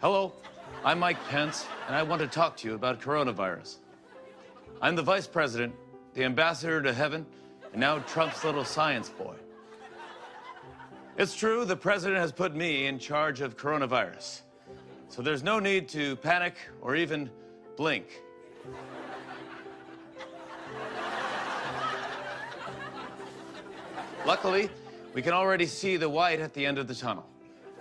Hello, I'm Mike Pence, and I want to talk to you about coronavirus. I'm the vice president, the ambassador to heaven, and now Trump's little science boy. It's true, the president has put me in charge of coronavirus. So there's no need to panic or even blink. Luckily, we can already see the white at the end of the tunnel.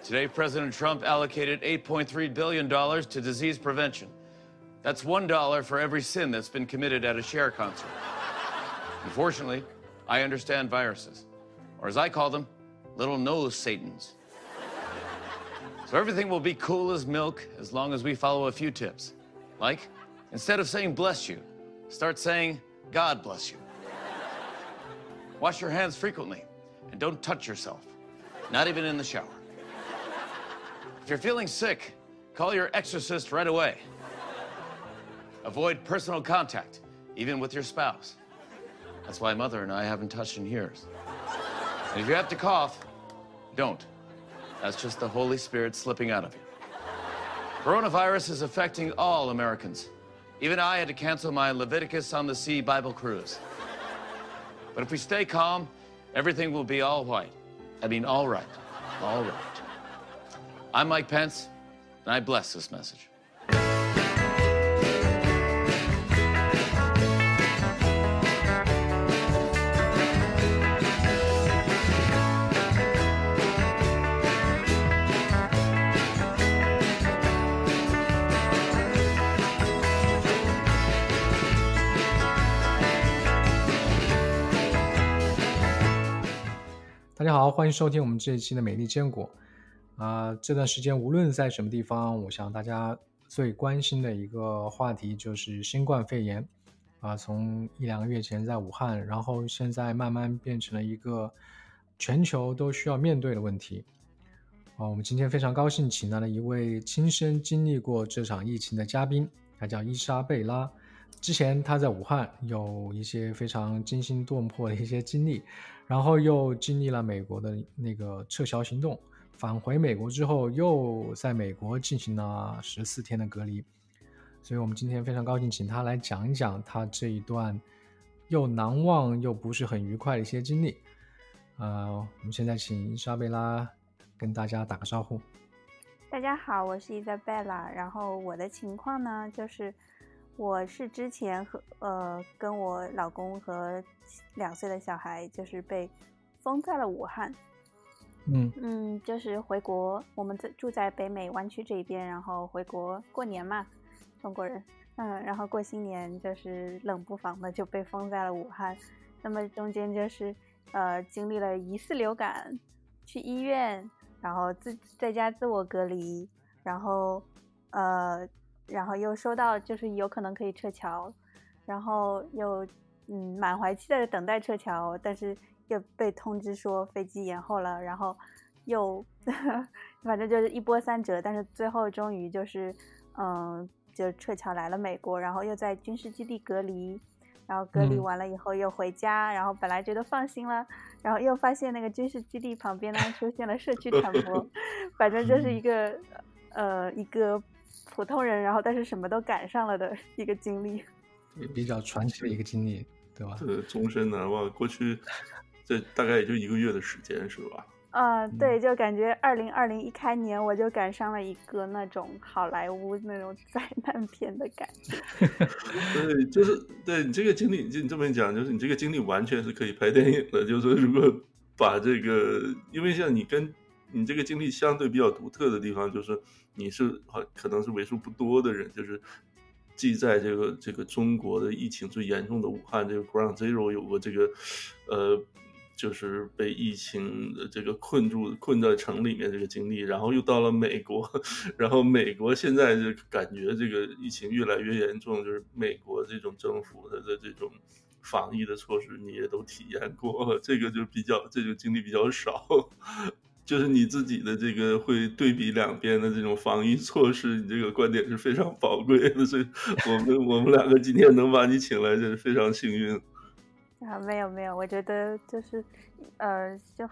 Today, President Trump allocated $8.3 billion to disease prevention. That's $1 for every sin that's been committed at a share concert. Unfortunately, I understand viruses, or as I call them, little nose Satans. So everything will be cool as milk as long as we follow a few tips. Like, instead of saying bless you, start saying God bless you. Wash your hands frequently and don't touch yourself, not even in the shower. If you're feeling sick, call your exorcist right away. Avoid personal contact, even with your spouse. That's why mother and I haven't touched in years. And if you have to cough, don't. That's just the Holy Spirit slipping out of you. Coronavirus is affecting all Americans. Even I had to cancel my Leviticus on the Sea Bible cruise. But if we stay calm, everything will be all white. I mean, all right. All right. I'm Mike Pence, and I bless this message. 大家好，欢迎收听我们这一期的美丽坚果。啊，这段时间无论在什么地方，我想大家最关心的一个话题就是新冠肺炎。啊，从一两个月前在武汉，然后现在慢慢变成了一个全球都需要面对的问题。啊，我们今天非常高兴请到了一位亲身经历过这场疫情的嘉宾，他叫伊莎贝拉。之前他在武汉有一些非常惊心动魄的一些经历。然后又经历了美国的那个撤侨行动，返回美国之后，又在美国进行了十四天的隔离，所以我们今天非常高兴，请他来讲一讲他这一段又难忘又不是很愉快的一些经历。呃，我们现在请伊莎贝拉跟大家打个招呼。大家好，我是伊莎贝拉，然后我的情况呢，就是。我是之前和呃跟我老公和两岁的小孩就是被封在了武汉，嗯嗯，就是回国，我们在住在北美湾区这边，然后回国过年嘛，中国人，嗯，然后过新年就是冷不防的就被封在了武汉，那么中间就是呃经历了疑似流感，去医院，然后自在家自我隔离，然后呃。然后又收到，就是有可能可以撤侨，然后又嗯满怀期待的等待撤侨，但是又被通知说飞机延后了，然后又 反正就是一波三折，但是最后终于就是嗯就撤侨来了美国，然后又在军事基地隔离，然后隔离完了以后又回家，然后本来觉得放心了，然后又发现那个军事基地旁边呢出现了社区传播，反正就是一个呃一个。普通人，然后但是什么都赶上了的一个经历，也比较传奇的一个经历，对吧？对，终身难忘。过去这大概也就一个月的时间，是吧？嗯，对，就感觉二零二零一开年我就赶上了一个那种好莱坞那种 灾难片的感觉。对，就是对你这个经历，就你这么讲，就是你这个经历完全是可以拍电影的。就是说，如果把这个，因为像你跟。你这个经历相对比较独特的地方，就是你是好可能是为数不多的人，就是既在这个这个中国的疫情最严重的武汉这个 Ground Zero 有过这个，呃，就是被疫情的这个困住困在城里面这个经历，然后又到了美国，然后美国现在就感觉这个疫情越来越严重，就是美国这种政府的的这种防疫的措施你也都体验过，这个就比较这个经历比较少。就是你自己的这个会对比两边的这种防疫措施，你这个观点是非常宝贵的，所以我们我们两个今天能把你请来，就是非常幸运。啊，没有没有，我觉得就是，呃，就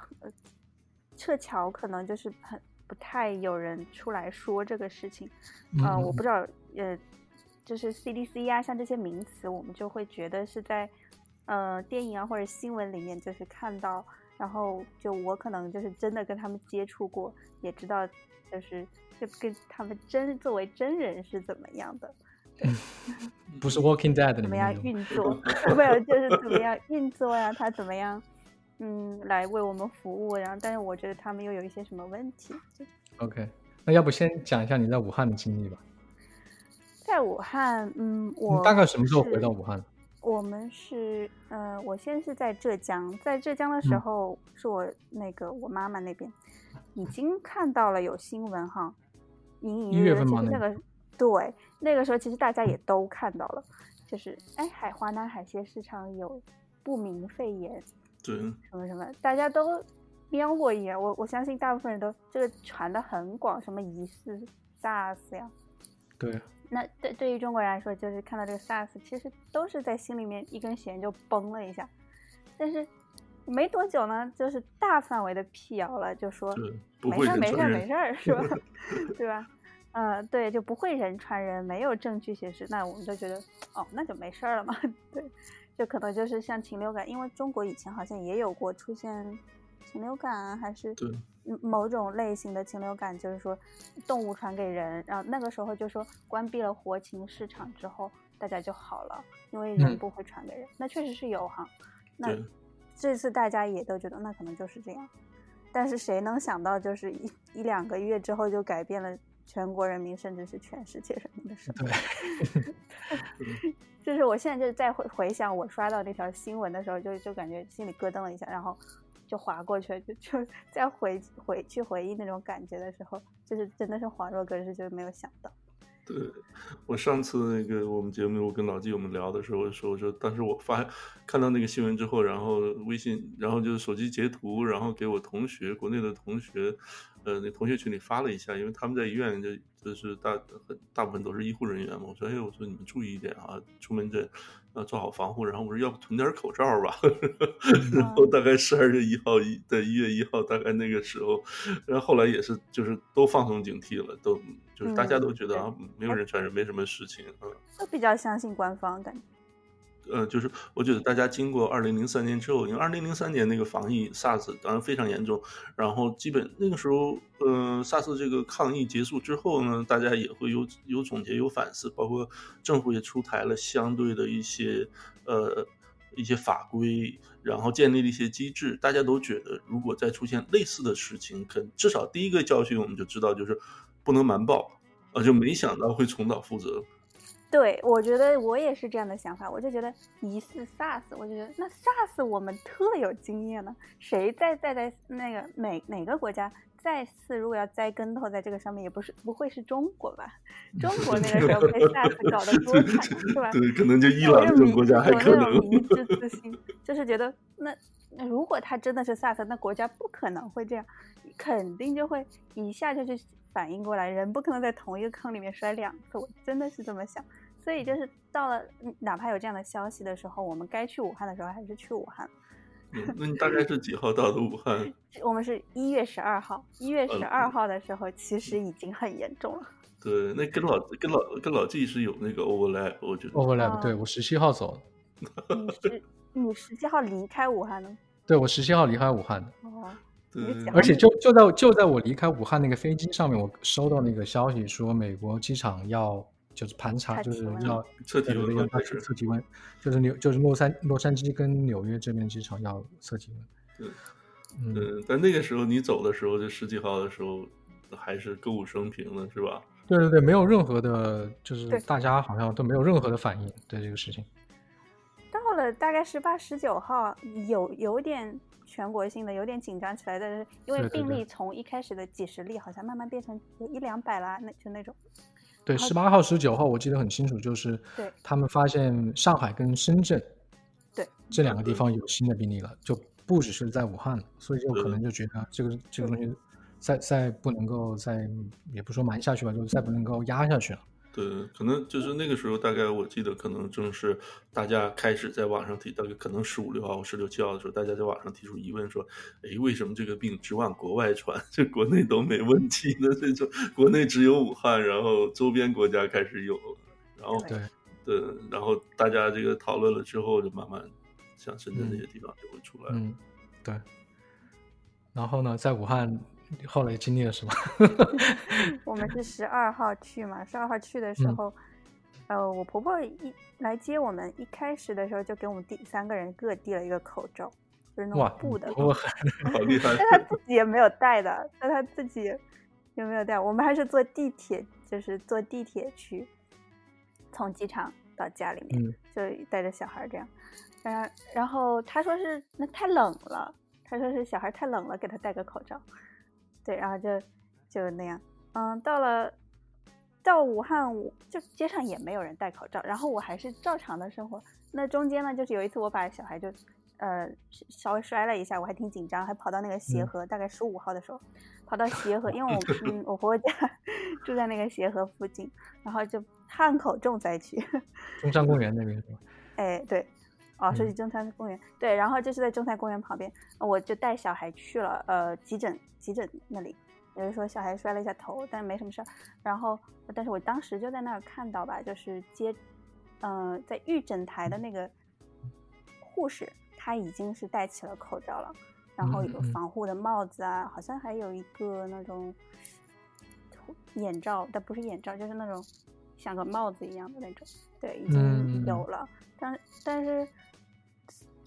撤侨可能就是很不太有人出来说这个事情。嗯呃，我嗯不知道，呃，就是 CDC 啊，像这些名词，我们就会觉得是在呃电影啊或者新闻里面就是看到，然后就我可能就是真的跟他们接触过，也知道就是就跟他们真作为真人是怎么样的。不是 Walking Dead 里怎么样。运作，没有，就是怎么样运作呀、他怎么样，嗯，来为我们服务，然后，但是我觉得他们又有一些什么问题。就 OK，那要不先讲一下你在武汉的经历吧？在武汉，嗯，你我大概什么时候回到武汉？我们是，呃，我先是在浙江，在浙江的时嗯候，是我那个我妈妈那边已经看到了有新闻哈，隐隐一约约，月份吗那其实那个对那个时候其实大家也都看到了，就是哎海华南海鲜市场有不明肺炎，对，什么什么，大家都瞄过一眼。我我相信大部分人都这个传的很广，什么疑似 SARS 呀。对，那对对于中国人来说，就是看到这个 SARS，其实都是在心里面一根弦就崩了一下。但是没多久呢，就是大范围的辟谣了，就说没事儿没事没事儿，是吧？对吧？呃，对，就不会人传人，没有证据显示，那我们就觉得，哦，那就没事儿了嘛。对，就可能就是像禽流感，因为中国以前好像也有过出现禽流感啊，还是某种类型的禽流感，就是说动物传给人，然后那个时候就说关闭了活禽市场之后，大家就好了，因为人嗯不会传给人，那确实是有哈。那这次大家也都觉得那可能就是这样，但是谁能想到，就是一一两个月之后就改变了全国人民，甚至是全世界人民的生活。对，就是我现在就是再回回想我刷到那条新闻的时候，就就感觉心里咯噔了一下，然后就划过去了，就就再回回去回忆那种感觉的时候，就是真的是恍若隔世，就是没有想到。对，我上次那个我们节目，我跟老纪我们聊的时候说，我说当时我发看到那个新闻之后，然后微信，然后就是手机截图，然后给我同学，国内的同学，呃，那同学群里发了一下，因为他们在医院就就是大很大部分都是医护人员嘛，我说，哎，我说你们注意一点啊，出门这要做好防护，然后我说要不囤点口罩吧，然后大概十二月一号一在一月一号大概那个时候，然后后来也是就是都放松警惕了，都就是大家嗯都觉得对啊没有人传染，没什么事情啊。都比较相信官方感觉。呃，就是我觉得大家经过二零零三年之后，因为二零零三年那个防疫 SARS 当然非常严重，然后基本那个时候，呃，SARS 这个抗疫结束之后呢，大家也会有有总结有反思，包括政府也出台了相对的一些呃一些法规，然后建立了一些机制，大家都觉得如果再出现类似的事情，可至少第一个教训我们就知道就是不能瞒报，啊，就没想到会重蹈覆辙。对，我觉得我也是这样的想法，我就觉得疑似 SARS，我就觉得那 SARS 我们特有经验呢，谁再再在那个哪哪个国家再次如果要栽跟头在这个上面，也不是不会是中国吧？中国那个时候被 SARS 搞得多惨，是吧？对，可能就伊朗这种国家还有可能。那种迷之 自信，就是觉得那那如果他真的是 SARS，那国家不可能会这样，肯定就会一下就去反应过来，人不可能在同一个坑里面摔两次，我真的是这么想。所以就是到了，嗯哪怕有这样的消息的时候，我们该去武汉的时候还是去武汉。嗯那你大概是几号到的武汉？我们是一月十二号，一月嗯十二号的时候，其实已经很严重了。对，那跟老跟老跟老季是有那个 overlap，我觉得。overlap，对哦我十七号走的，你十你十七号离开武汉的？对我十七号离开武汉的，哦，对而且就就在就在我离开武汉那个飞机上面，我收到那个消息说美国机场要就是盘查，就是要测体温了开始测体温，就是纽就是洛杉洛杉矶跟纽约这边机场要测体温。对，嗯，嗯，但那个时候你走的时候，就十几号的时候，还是歌舞升平的，是吧？对对对，没有任何的，就是大家好像都没有任何的反应对这个事情。到了大概十八、十九号，有有点全国性的，有点紧张起来，但是因为病例从一开始的几十例，好像慢慢变成有一两百啦，那就那种。对，十八号、十九号我记得很清楚，就是对他们发现上海跟深圳对这两个地方有新的病例了，就不只是在武汉了，所以就可能就觉得这个这个东西再再不能够再也不说瞒下去吧，就是再不能够压下去了。对，可能就是那个时候，大概我记得可能正是大家开始在网上提，大概可能十五六号、十六七号的时候，大家在网上提出疑问说，哎，为什么这个病只往国外传，这国内都没问题呢？这种国内只有武汉，然后周边国家开始有，然后对对，然后大家这个讨论了之后，就慢慢像深圳这些地方就会出来。嗯，对。然后呢，在武汉后来经历了什么？我们是十二号去嘛，十二号去的时候，呃，我婆婆一来接我们，一开始的时候就给我们递三个人各递了一个口罩，就是那种布的，我 好厉害！但她自己也没有带的，但她自己也没有带。我们还是坐地铁，就是坐地铁去，从机场到家里面，嗯就带着小孩这样。然然后她说是那太冷了，她说是小孩太冷了，给他戴个口罩。对，然后就就那样，嗯，到了到武汉，就街上也没有人戴口罩，然后我还是照常的生活。那中间呢，就是有一次我把小孩就呃稍微摔了一下，我还挺紧张，还跑到那个协嗯和，大概十五号的时候跑到协和，因为我 嗯我婆婆家 住在那个协和附近，然后就汉口重灾区。中山公园那边是吧？哎，对，哦，说起嗯。中山公园，对，然后就是在中山公园旁边，我就带小孩去了，呃，急诊急诊那里，也就是说小孩摔了一下头，但没什么事儿，然后，但是我当时就在那儿看到吧，就是接，嗯、在预诊台的那个护士，她已经是戴起了口罩了，然后有防护的帽子啊，好像还有一个那种眼罩，但不是眼罩，就是那种像个帽子一样的那种，对，已经嗯有了。但但是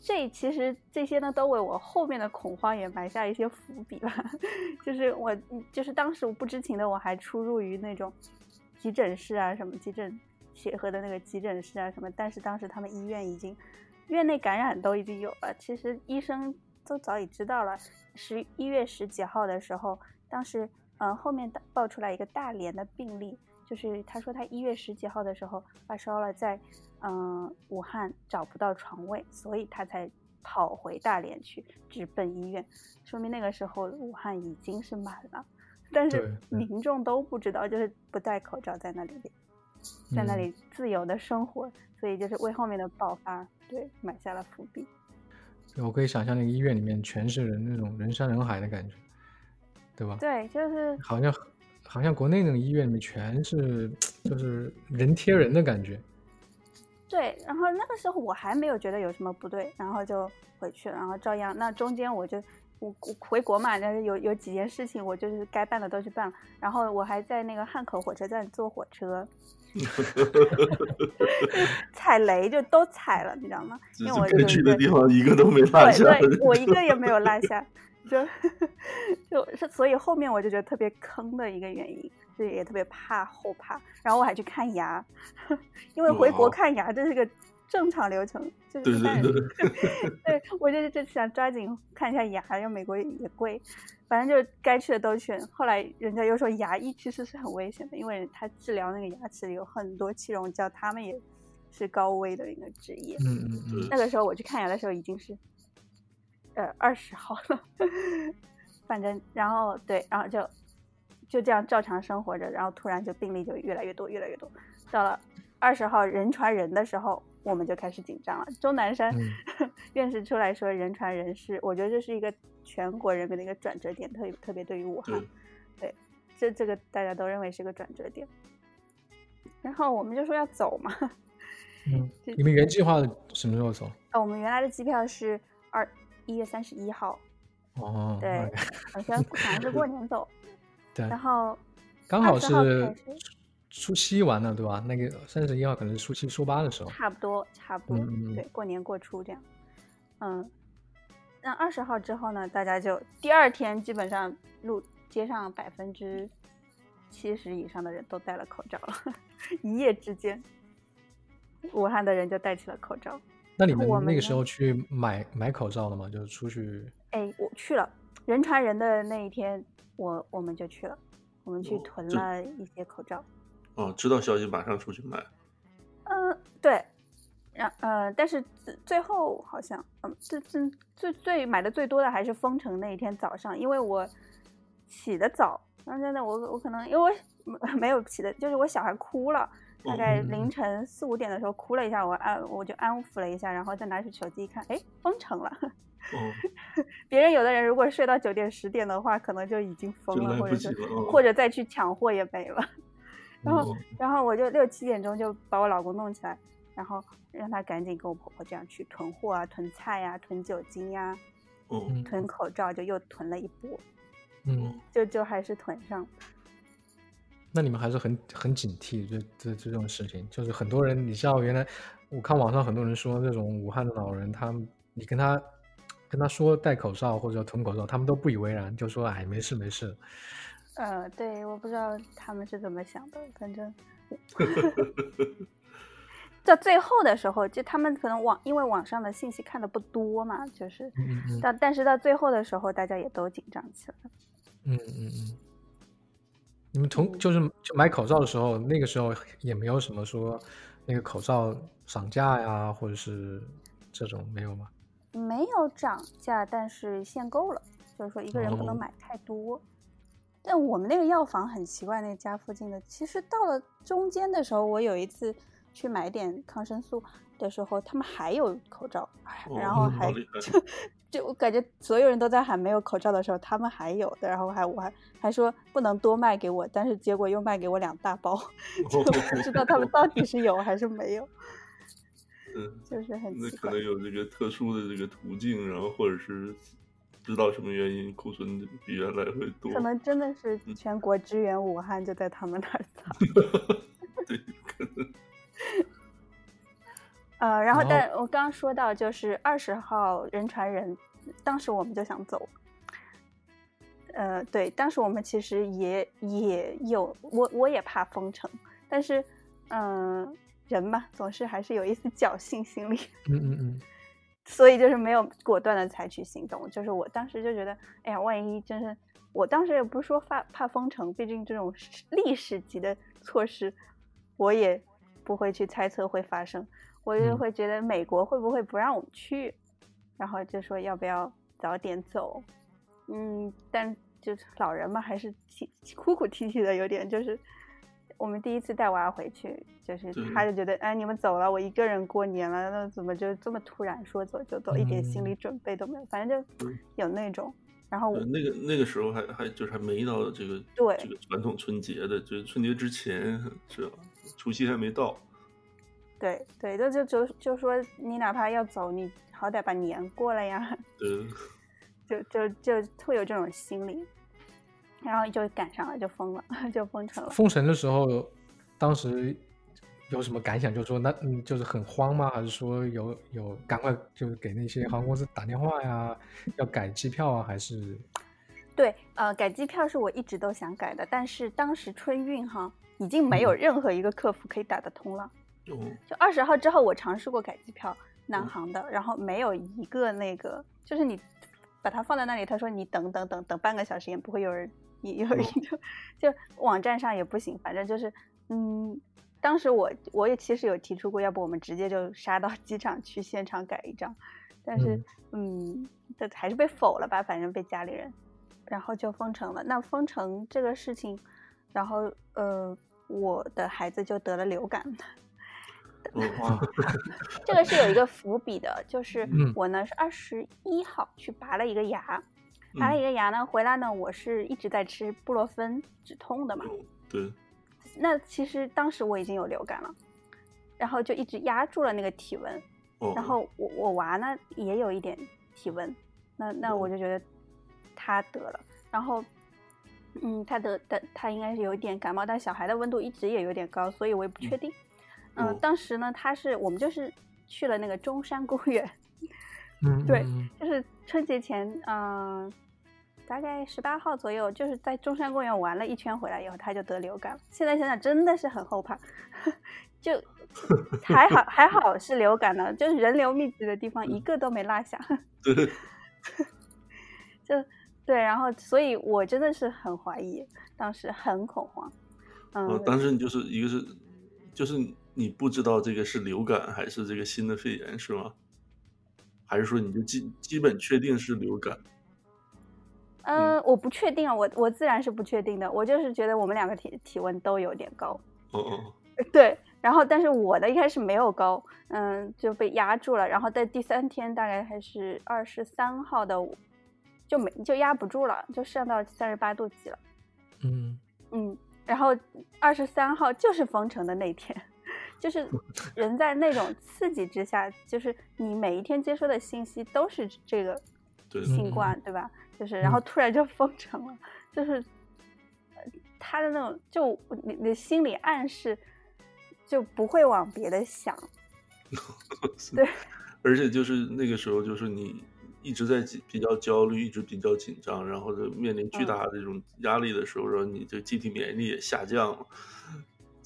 这其实这些呢，都为我后面的恐慌也埋下一些伏笔吧。就是我就是当时我不知情的，我还出入于那种急诊室啊，什么急诊协和的那个急诊室啊什么，但是当时他们医院已经院内感染都已经有了，其实医生都早已知道了。十一月十几号的时候，当时嗯、呃后面大爆出来一个大连的病例，就是他说他一月十几号的时候发烧了，在嗯、呃武汉找不到床位，所以他才跑回大连去直奔医院，说明那个时候武汉已经是满了，但是民众都不知道，就是不戴口罩在那里在那嗯里自由的生活，所以就是为后面的爆发对埋下了伏笔。对我可以想象那个医院里面全是人，那种人山人海的感觉，对吧？对，就是好像好像国内那种医院里面全是就是人贴人的感觉。对，然后那个时候我还没有觉得有什么不对，然后就回去了，然后照样。那中间我就我我回国嘛，但是有有几件事情我就是该办的都去办了，然后我还在那个汉口火车站坐火车，踩雷就都踩了，你知道吗？因为我去的地方一个都没落下。对对，我一个也没有落下，就 就是所以后面我就觉得特别坑的一个原因，就也特别怕后怕，然后我还去看牙，因为回国看牙这是个正常流程，就是对对 对，对我就是就想抓紧看一下牙，因为美国也也贵，反正就该去的都去。后来人家又说牙医其实是很危险的，因为他治疗那个牙齿里有很多气溶胶，他们也是高危的一个职业。嗯嗯嗯，那个时候我去看牙的时候已经是，呃二十号了，反正然后对，然后就就这样照常生活着，然后突然就病例就越来越多，越来越多，到了二十号人传人的时候，我们就开始紧张了。钟南山、嗯 院士出来说人传人是，我觉得这是一个全国人民的一个转折点，特别特别对于武汉对，对，这这个大家都认为是个转折点。然后我们就说要走嘛，嗯，你们原计划什么时候走？呃，我们原来的机票是二一月三十一号，哦，对好像好像是过年走，对，然后刚好是初七完了，对吧？那个三十一号可能是初七、初八的时候。差不多差不多，对，过年过初这样，嗯，那二十号之后呢，大家就第二天基本上路街上百分之七十以上的人都戴了口罩了，一夜之间，武汉的人就戴起了口罩。那你们那个时候去买买口罩了吗？就是出去哎，我去了，人传人的那一天，我我们就去了，我们去囤了一些口罩。哦，知道消息马上出去买。嗯，对，然呃，但是最最后好像，嗯，最最最最买的最多的还是封城那一天早上，因为我起得早，然后真的，我我可能因为我 没有起的，就是我小孩哭了，大概凌晨四五点的时候哭了一下，我安我就安抚了一下，然后再拿起手机一看，哎，封城了。哦，别人有的人如果睡到九点十点的话，可能就已经疯了，或者是或者再去抢货也没了。然后然后我就六七点钟就把我老公弄起来，然后让他赶紧跟我婆婆这样去囤货啊，囤菜呀，囤酒精呀，囤口罩就又囤了一波。嗯，就就还是囤上。那你们还是很很警惕这这这种事情，就是很多人，你知道，原来我看网上很多人说，那种武汉的老人，他你跟他跟他说戴口罩或者囤口罩，他们都不以为然，就说哎没事没事。呃，对，我不知道他们是怎么想的，反正。到最后的时候，就他们可能网因为网上的信息看的不多嘛，就是，但但是到最后的时候，大家也都紧张起来了。嗯嗯嗯，你们同就是就买口罩的时候，那个时候也没有什么说那个口罩涨价呀，或者是这种没有吗？没有涨价，但是限购了，就是说一个人不能买太多。但我们那个药房很奇怪，那家附近的，其实到了中间的时候，我有一次去买点抗生素的时候，他们还有口罩，然后还。就就我感觉所有人都在喊没有口罩的时候，他们还有的，然后还我还还说不能多卖给我，但是结果又卖给我两大包，就不知道他们到底是有还是没有。嗯，就是很那可能有这个特殊的这个途径，然后或者是知道什么原因库存比原来会多。可能真的是全国支援武汉就在他们那儿 藏。对，可能。呃，然后，但我刚刚说到，就是二十号人传人，当时我们就想走。呃，对，当时我们其实也也有，我我也怕封城，但是，嗯，人嘛，总是还是有一丝侥幸心理。嗯嗯嗯。所以就是没有果断的采取行动，就是我当时就觉得，哎呀，万一真是，我当时也不是说怕怕封城，毕竟这种历史级的措施，我也不会去猜测会发生。我就会觉得美国会不会不让我们去，然后就说要不要早点走，嗯，但就是老人嘛，还是啼 哭哭啼啼的，有点就是我们第一次带娃回去，就是他就觉得哎你们走了，我一个人过年了，那怎么就这么突然说走就走，一点心理准备都没有，反正就有那种，然后那个那个时候还还就是还没到这个对这个传统春节的，就是春节之前是吧？除夕还没到。对对，就就就就说你哪怕要走，你好歹把年过了呀。嗯，就就就会有这种心理，然后就赶上了，就封了，就封城了。封城的时候，当时有什么感想？就说那嗯，就是很慌吗？还是说有有赶快就是给那些航空公司打电话呀，要改机票啊？还是？对，呃，改机票是我一直都想改的，但是当时春运哈，已经没有任何一个客服可以打得通了。就二十号之后，我尝试过改机票，南航的，然后没有一个那个，就是你把它放在那里，他说你等等等等半个小时也不会有人，有人就 就网站上也不行，反正就是，嗯，当时我我也其实有提出过，要不我们直接就杀到机场去现场改一张，但是嗯，这还是被否了吧，反正被家里人，然后就封城了。那封城这个事情，然后呃，我的孩子就得了流感。这个是有一个伏笔的，就是我呢是二十一号去拔了一个牙，拔了一个牙呢，回来呢我是一直在吃布洛芬止痛的嘛。对。那其实当时我已经有流感了，然后就一直压住了那个体温，然后我我娃呢也有一点体温，那那我就觉得他得了，然后嗯他得他他应该是有一点感冒，但小孩的温度一直也有点高，所以我也不确定。嗯，当时呢，他是我们就是去了那个中山公园，嗯，对，就是春节前，嗯，大概十八号左右，就是在中山公园玩了一圈回来以后，他就得流感了。现在想想真的是很后怕，就 还好还好是流感呢，就是人流密集的地方一个都没落下，对，就对，然后所以我真的是很怀疑，当时很恐慌，嗯，当时你就是一个是就是。你不知道这个是流感还是这个新的肺炎是吗？还是说你就基基本确定是流感？嗯，我不确定啊，我我自然是不确定的，我就是觉得我们两个体体温都有点高。哦哦，对，然后但是我的一开始没有高，嗯，就被压住了，然后在第三天大概还是二十三号的，就没就压不住了，就上到三十八度几了。嗯嗯，然后二十三号就是封城的那天，就是 人在那种刺激之下，就是你每一天接收的信息都是这个对，新冠，对吧？就是然后突然就封城了，就是呃他的那种，就你你的心理暗示就不会往别的想，对，而且就是那个时候，就是你一直在比较焦虑，一直比较紧张，然后就面临巨大的这种压力的时候，然后你这机体免疫力也下降了，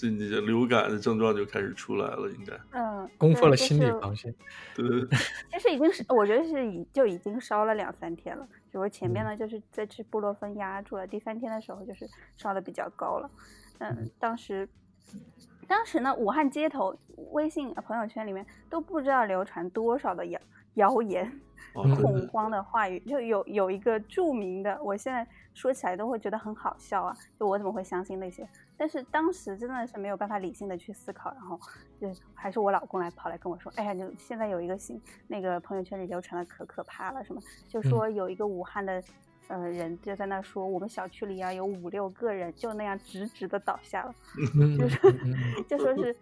这你的流感的症状就开始出来了，应该嗯，攻破了心理防线。对对对其实已经是，我觉得是已就已经烧了两三天了。比如前面呢，就是在吃布洛芬压住了，第三天的时候就是烧的比较高了。嗯，当时，当时呢，武汉街头、微信呃朋友圈里面都不知道流传多少的谣谣言、恐慌的话语，就有有一个著名的，我现在说起来都会觉得很好笑啊，就我怎么会相信那些？但是当时真的是没有办法理性的去思考，然后就还是我老公来跑来跟我说，哎呀，就现在有一个新那个朋友圈里流传的可可怕了，什么就说有一个武汉的。呃，人就在那说，我们小区里啊有五六个人就那样直直的倒下了，嗯就是就说是，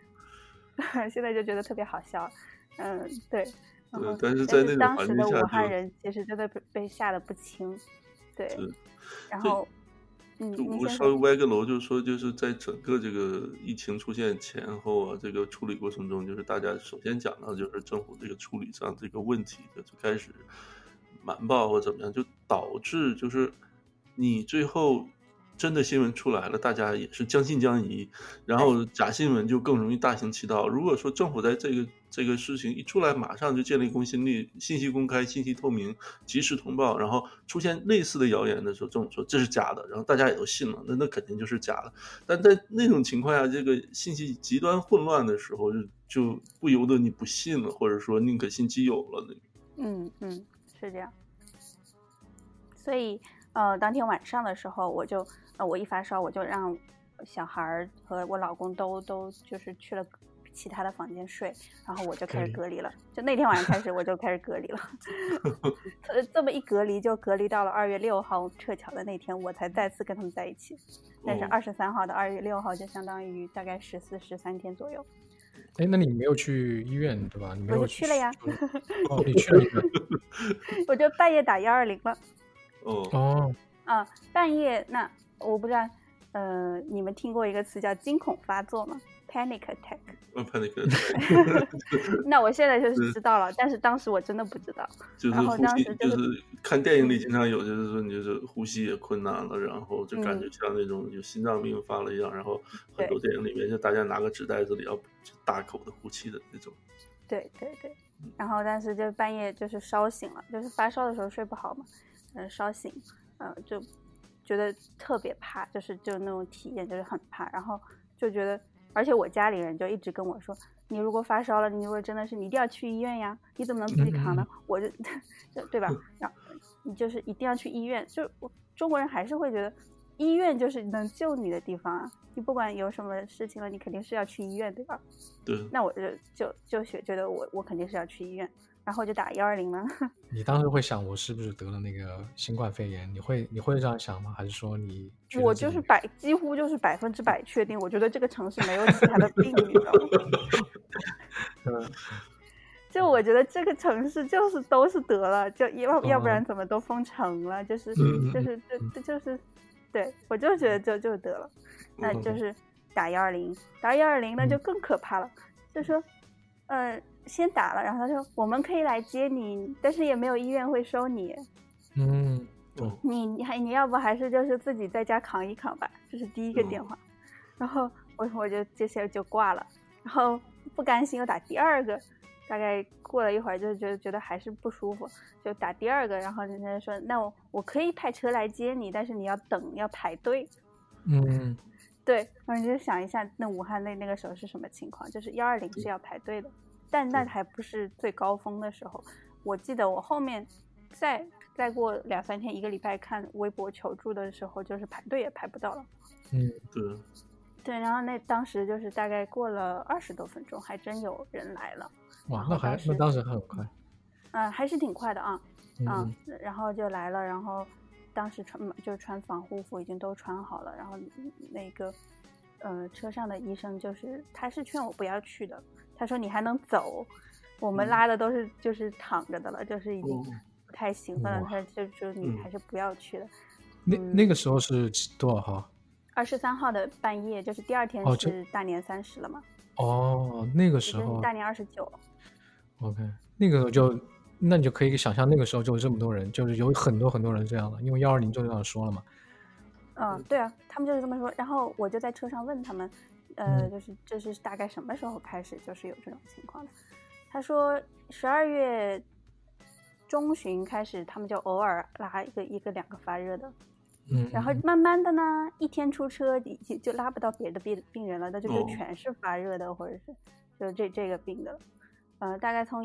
现在就觉得特别好笑。嗯，对。然后，但是在那种当时的武汉人其实真的被被吓得不轻，对。然后，嗯，就我稍微。歪个楼，就是说，就是在整个这个疫情出现前后啊，这个处理过程中，就是大家首先讲到就是政府这个处理上这个问题的就开始瞒报或怎么样，就导致就是你最后真的新闻出来了，大家也是将信将疑，然后假新闻就更容易大行其道。如果说政府在这个这个事情一出来，马上就建立公信力，信息公开、信息透明，及时通报，然后出现类似的谣言的时候，政府说这是假的，然后大家也都信了，那那肯定就是假的。但在那种情况下，这个信息极端混乱的时候，就就不由得你不信了，或者说宁可信其有了。那嗯嗯，是这样。所以，呃，当天晚上的时候，我就，呃，我一发烧，我就让小孩儿和我老公都都就是去了其他的房间睡，然后我就开始隔隔离了。就那天晚上开始，我就开始隔离了。呃，这么一隔离，就隔离到了二月六号撤侨的那天，我才再次跟他们在一起。但是哦二十三号到二月六号，就相当于大概十四、十三天左右。哎，那你没有去医院对吧？你没我有就去了呀 哦，你去了。我就半夜打幺二零了。哦，哦，啊，半夜那我不知道，呃，你们听过一个词叫惊恐发作吗？Panic attack。panic attack 那我现在就是是知道了，但是当时我真的不知道。就是呼吸，当时就就是是看电影里经常有，就是说你就是呼吸也困难了，然后就感觉嗯像那种有心脏病发了一样，然后很多电影里面就大家拿个纸袋子里要大口的呼气的那种。对对对，然后但是就半夜就是烧醒了，就是发烧的时候睡不好嘛，嗯、烧醒，嗯、就觉得特别怕，就是就那种体验就是很怕，然后就觉得，而且我家里人就一直跟我说，你如果发烧了，你如果真的是你一定要去医院呀，你怎么能自己扛呢？我就就对吧？然后你就是一定要去医院，就我中国人还是会觉得医院就是能救你的地方啊，你不管有什么事情了，你肯定是要去医院，对吧？对，那我就就就觉觉得我我肯定是要去医院，然后就打幺二零了。你当时会想我是不是得了那个新冠肺炎？你会你会这样想吗？还是说你我就是百几乎就是百分之百确定，我觉得这个城市没有其他的病，你知道吗？嗯 就我觉得这个城市就是都是得了，就要要不然哦怎么都封城了？就是嗯就是这这就是，对我就觉得就就得了，那嗯就是打幺二零，打幺二零呢嗯就更可怕了，就说，呃，先打了，然后他说我们可以来接你，但是也没有医院会收你，嗯哦你你还你要不还是就是自己在家扛一扛吧，这是第一个嗯电话，然后我我就这些就挂了，然后不甘心又打第二个，大概过了一会儿就觉得觉得还是不舒服，就打第二个，然后人家说那我我可以派车来接你，但是你要等要排队，嗯。对，然后你就想一下，那武汉那那个时候是什么情况？就是幺二零是要排队的，但那还不是最高峰的时候。我记得我后面再再过两三天、一个礼拜看微博求助的时候，就是排队也排不到了。嗯，对，对，然后那当时就是大概过了二十多分钟，还真有人来了。哇那还那当时很快。嗯、还是挺快的啊。嗯嗯，然后就来了，然后当时穿就穿防护服已经都穿好了，然后那个呃车上的医生就是他是劝我不要去的，他说你还能走，我们嗯拉的都是就是躺着的了，就是已经哦不太行了，哇他就说你嗯还是不要去了。那嗯那个时候是多少号？二十三号的半夜，就是第二天是大年三十了嘛，哦，那个时候大年二十九。，OK，那个时候就，那你就可以想象那个时候就有这么多人，就是有很多很多人这样的，因为幺二零就这样说了嘛。嗯，对啊，他们就是这么说。然后我就在车上问他们，呃，嗯就是这是大概什么时候开始就是有这种情况的？他说十二月中旬开始，他们就偶尔拉一个一个两个发热的，嗯，嗯然后慢慢的呢，一天出车就就就拉不到别的病病人了，那就就哦全是发热的或者是就这这个病的了。呃，大概从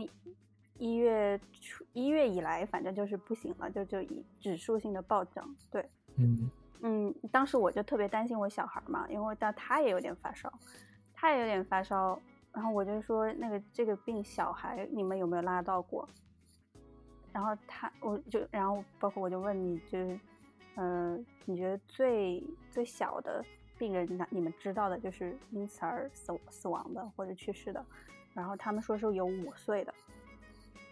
一月初一月以来，反正就是不行了，就就以指数性的暴涨，对。嗯嗯，当时我就特别担心我小孩嘛，因为到他也有点发烧，他也有点发烧，然后我就说那个这个病小孩你们有没有拉到过？然后他我就然后包括我就问你就是，呃，你觉得最最小的病人你你们知道的就是因此而死死亡的或者去世的，然后他们说是有五岁的，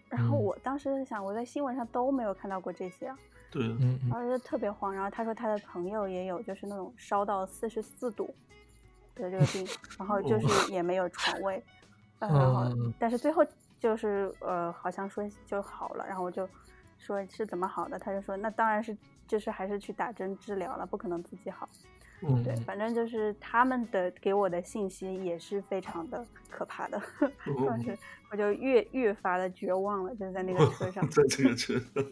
然后嗯我当时想我在新闻上都没有看到过这些啊。对，然后就特别慌。然后他说他的朋友也有，就是那种烧到四十四度的这个病，然后就是也没有床位，呃，然后嗯但是最后就是呃，好像说就好了。然后我就说是怎么好的，他就说那当然是就是还是去打针治疗了，不可能自己好。嗯，对，反正就是他们的给我的信息也是非常的可怕的，哦当时我就越越发的绝望了，就是在那个车上。在这个车上，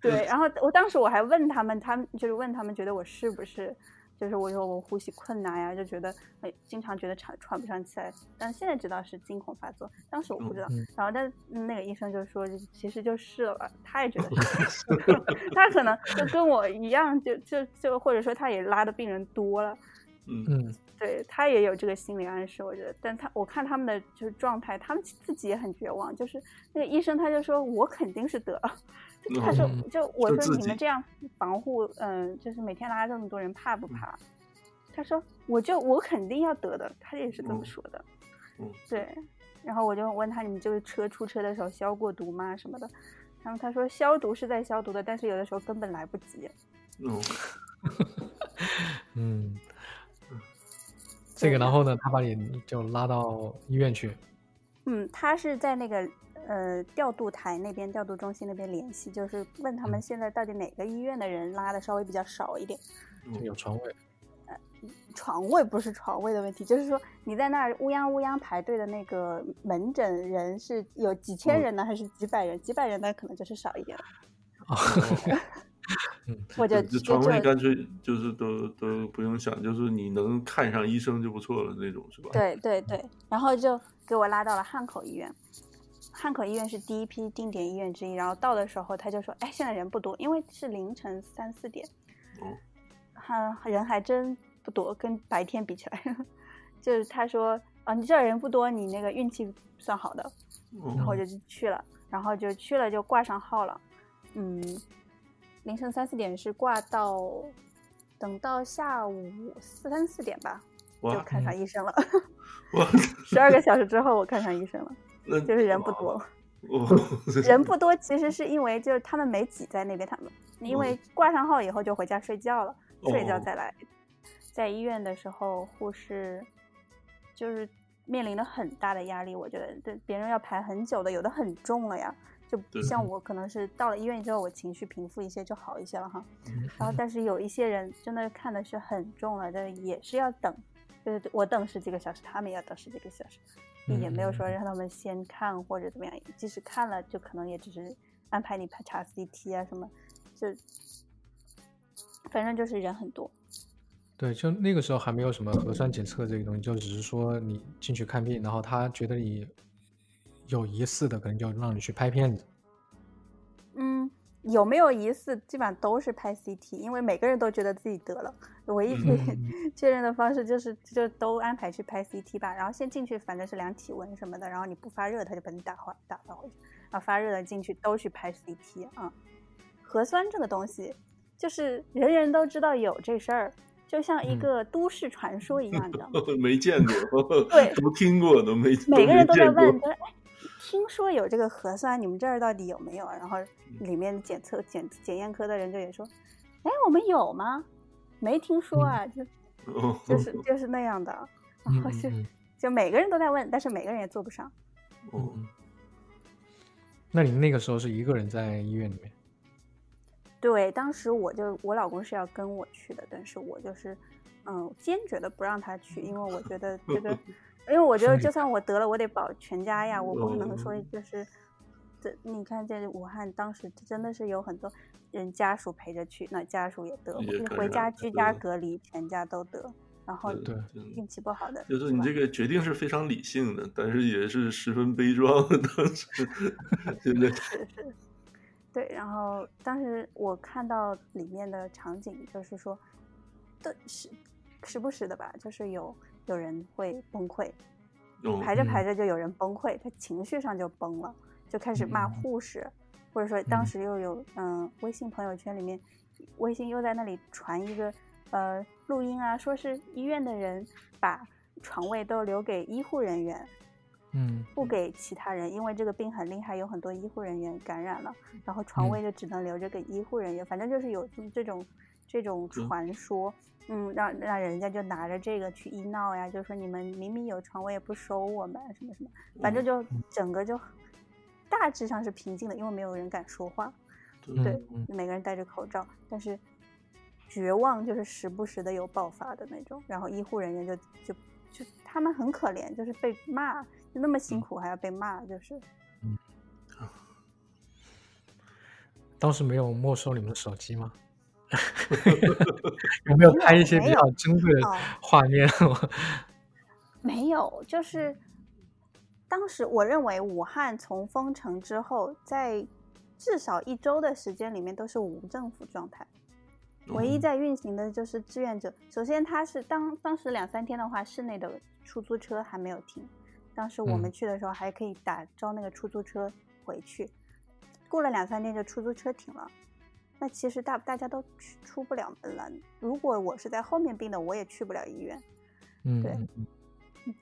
对，然后我当时我还问他们，他们就是问他们觉得我是不是，就是我说我呼吸困难呀，就觉得哎经常觉得喘喘不上气来，但现在知道是惊恐发作，当时我不知道。嗯然后但那个医生就说其实就是了，他也觉得是 他可能就跟我一样，就就就或者说他也拉的病人多了。嗯嗯对他也有这个心理暗示，我觉得，但他我看他们的就是状态，他们自己也很绝望。就是那个医生他就说，我肯定是得了，就他说嗯就我说你们这样防护，嗯，就是每天拉这么多人，怕不怕？他说我就我肯定要得的，他也是这么嗯说的。嗯对，然后我就问他，你们这个车出车的时候消过毒吗？什么的？然后他说消毒是在消毒的，但是有的时候根本来不及。哦，嗯，这个然后呢，他把你就拉到医院去。嗯，他是在那个呃调度台那边、调度中心那边联系，就是问他们嗯现在到底哪个医院的人拉的稍微比较少一点。嗯有床位。床位不是床位的问题，就是说你在那儿乌泱乌泱排队的那个门诊人是有几千哦人呢，还是几百人？几百人呢可能就是少一点了。啊，我就床位干脆就是都都不用想，就是你能看上医生就不错了那种，是吧？对对对，然后就给我拉到了汉口医院。汉口医院是第一批定点医院之一，然后到的时候他就说：“哎，现在人不多，因为是凌晨三四点，哦，哈、人还真不多，跟白天比起来，就是他说，啊，你这儿人不多，你那个运气算好的，然后哦我就去了，然后就去了就挂上号了，嗯，凌晨三四点是挂到，等到下午三四点吧，就看上医生了，哇，十二个小时之后我看上医生了，那就是人不多，哦，人不多其实是因为就是他们没挤在那边，他们因为挂上号以后就回家睡觉了，睡觉哦再来。在医院的时候，护士就是面临了很大的压力，我觉得对别人要排很久的，有的很重了呀。就对像我可能是到了医院之后，我情绪平复一些就好一些了哈。嗯然后但是有一些人真的看的是很重了，这也是要等，就是我等十几个小时，他们也要等十几个小时，也没有说让他们先看或者怎么样，即使看了，就可能也只是安排你排查 CT 啊什么，就反正就是人很多。对，就那个时候还没有什么核酸检测这个东西，就只是说你进去看病，然后他觉得你有疑似的，可能就让你去拍片子。嗯，有没有疑似，基本上都是拍 CT，因为每个人都觉得自己得了，唯一可以嗯 确认的方式就是就都安排去拍 CT 吧，然后先进去，反正是量体温什么的，然后你不发热，他就把你打回打发回去，然后发热了进去都去拍 CT 啊。核酸这个东西，就是人人都知道有这事儿，就像一嗯个都市传说一样，你知道吗？没见过，对都听过，都没每个人都在问，听说有这个核酸，你们这儿到底有没有啊？然后嗯里面检测检检验科的人就也说，哎，我们有吗？没听说啊，就哦就是就是那样的，然后就就每个人都在问，但是每个人也做不上。那你那个时候是一个人在医院里面？对，当时我就我老公是要跟我去的，但是我就是嗯坚决的不让他去，因为我觉得这个，因为我觉得就算我得了，我得保全家呀，我不可能说哦就是，这你看这武汉当时真的是有很多人家属陪着去，那家属也得，回也感染了家居家隔离，全家都得，然后对嗯运气不好的就是你这个决定是非常理性的，但是也是十分悲壮的。当时 对，然后当时我看到里面的场景，就是说，的时时不时的吧，就是有有人会崩溃，哦排着排嗯。着就有人崩溃，他情绪上就崩了，就开始骂嗯。护士，或者说当嗯时又有嗯微信朋友圈里面，微信又在那里传一个呃录音啊，说是医院的人把床位都留给医护人员，嗯。不给其他人，因为这个病很厉害，有很多医护人员感染了，然后床嗯。位就只能留着给医护人员，反正就是有这这种这种嗯。传说，嗯，让让人家就拿着这个去医闹呀，就说你们明明有床我也不收我们什么什么，反正就整个就大致上是平静的，因为没有人敢说话，对每个人戴着口罩，但是绝望就是时不时的有爆发的那种，然后医护人员就就就他们很可怜，就是被骂，就那么辛苦还要被骂，就是当时没有没收你们的手机吗？有没有拍一些比较珍贵的哦画面？没有，就是当时我认为武汉从封城之后，在至少一周的时间里面都是无政府状态。唯一哦在运行的就是志愿者。首先，他是当当时两三天的话，市内的出租车还没有停。当时我们嗯去的时候还可以打招那个出租车回去。过了两三天，就出租车停了。那其实大大家都去出不了门了。如果我是在后面病的，我也去不了医院。嗯，对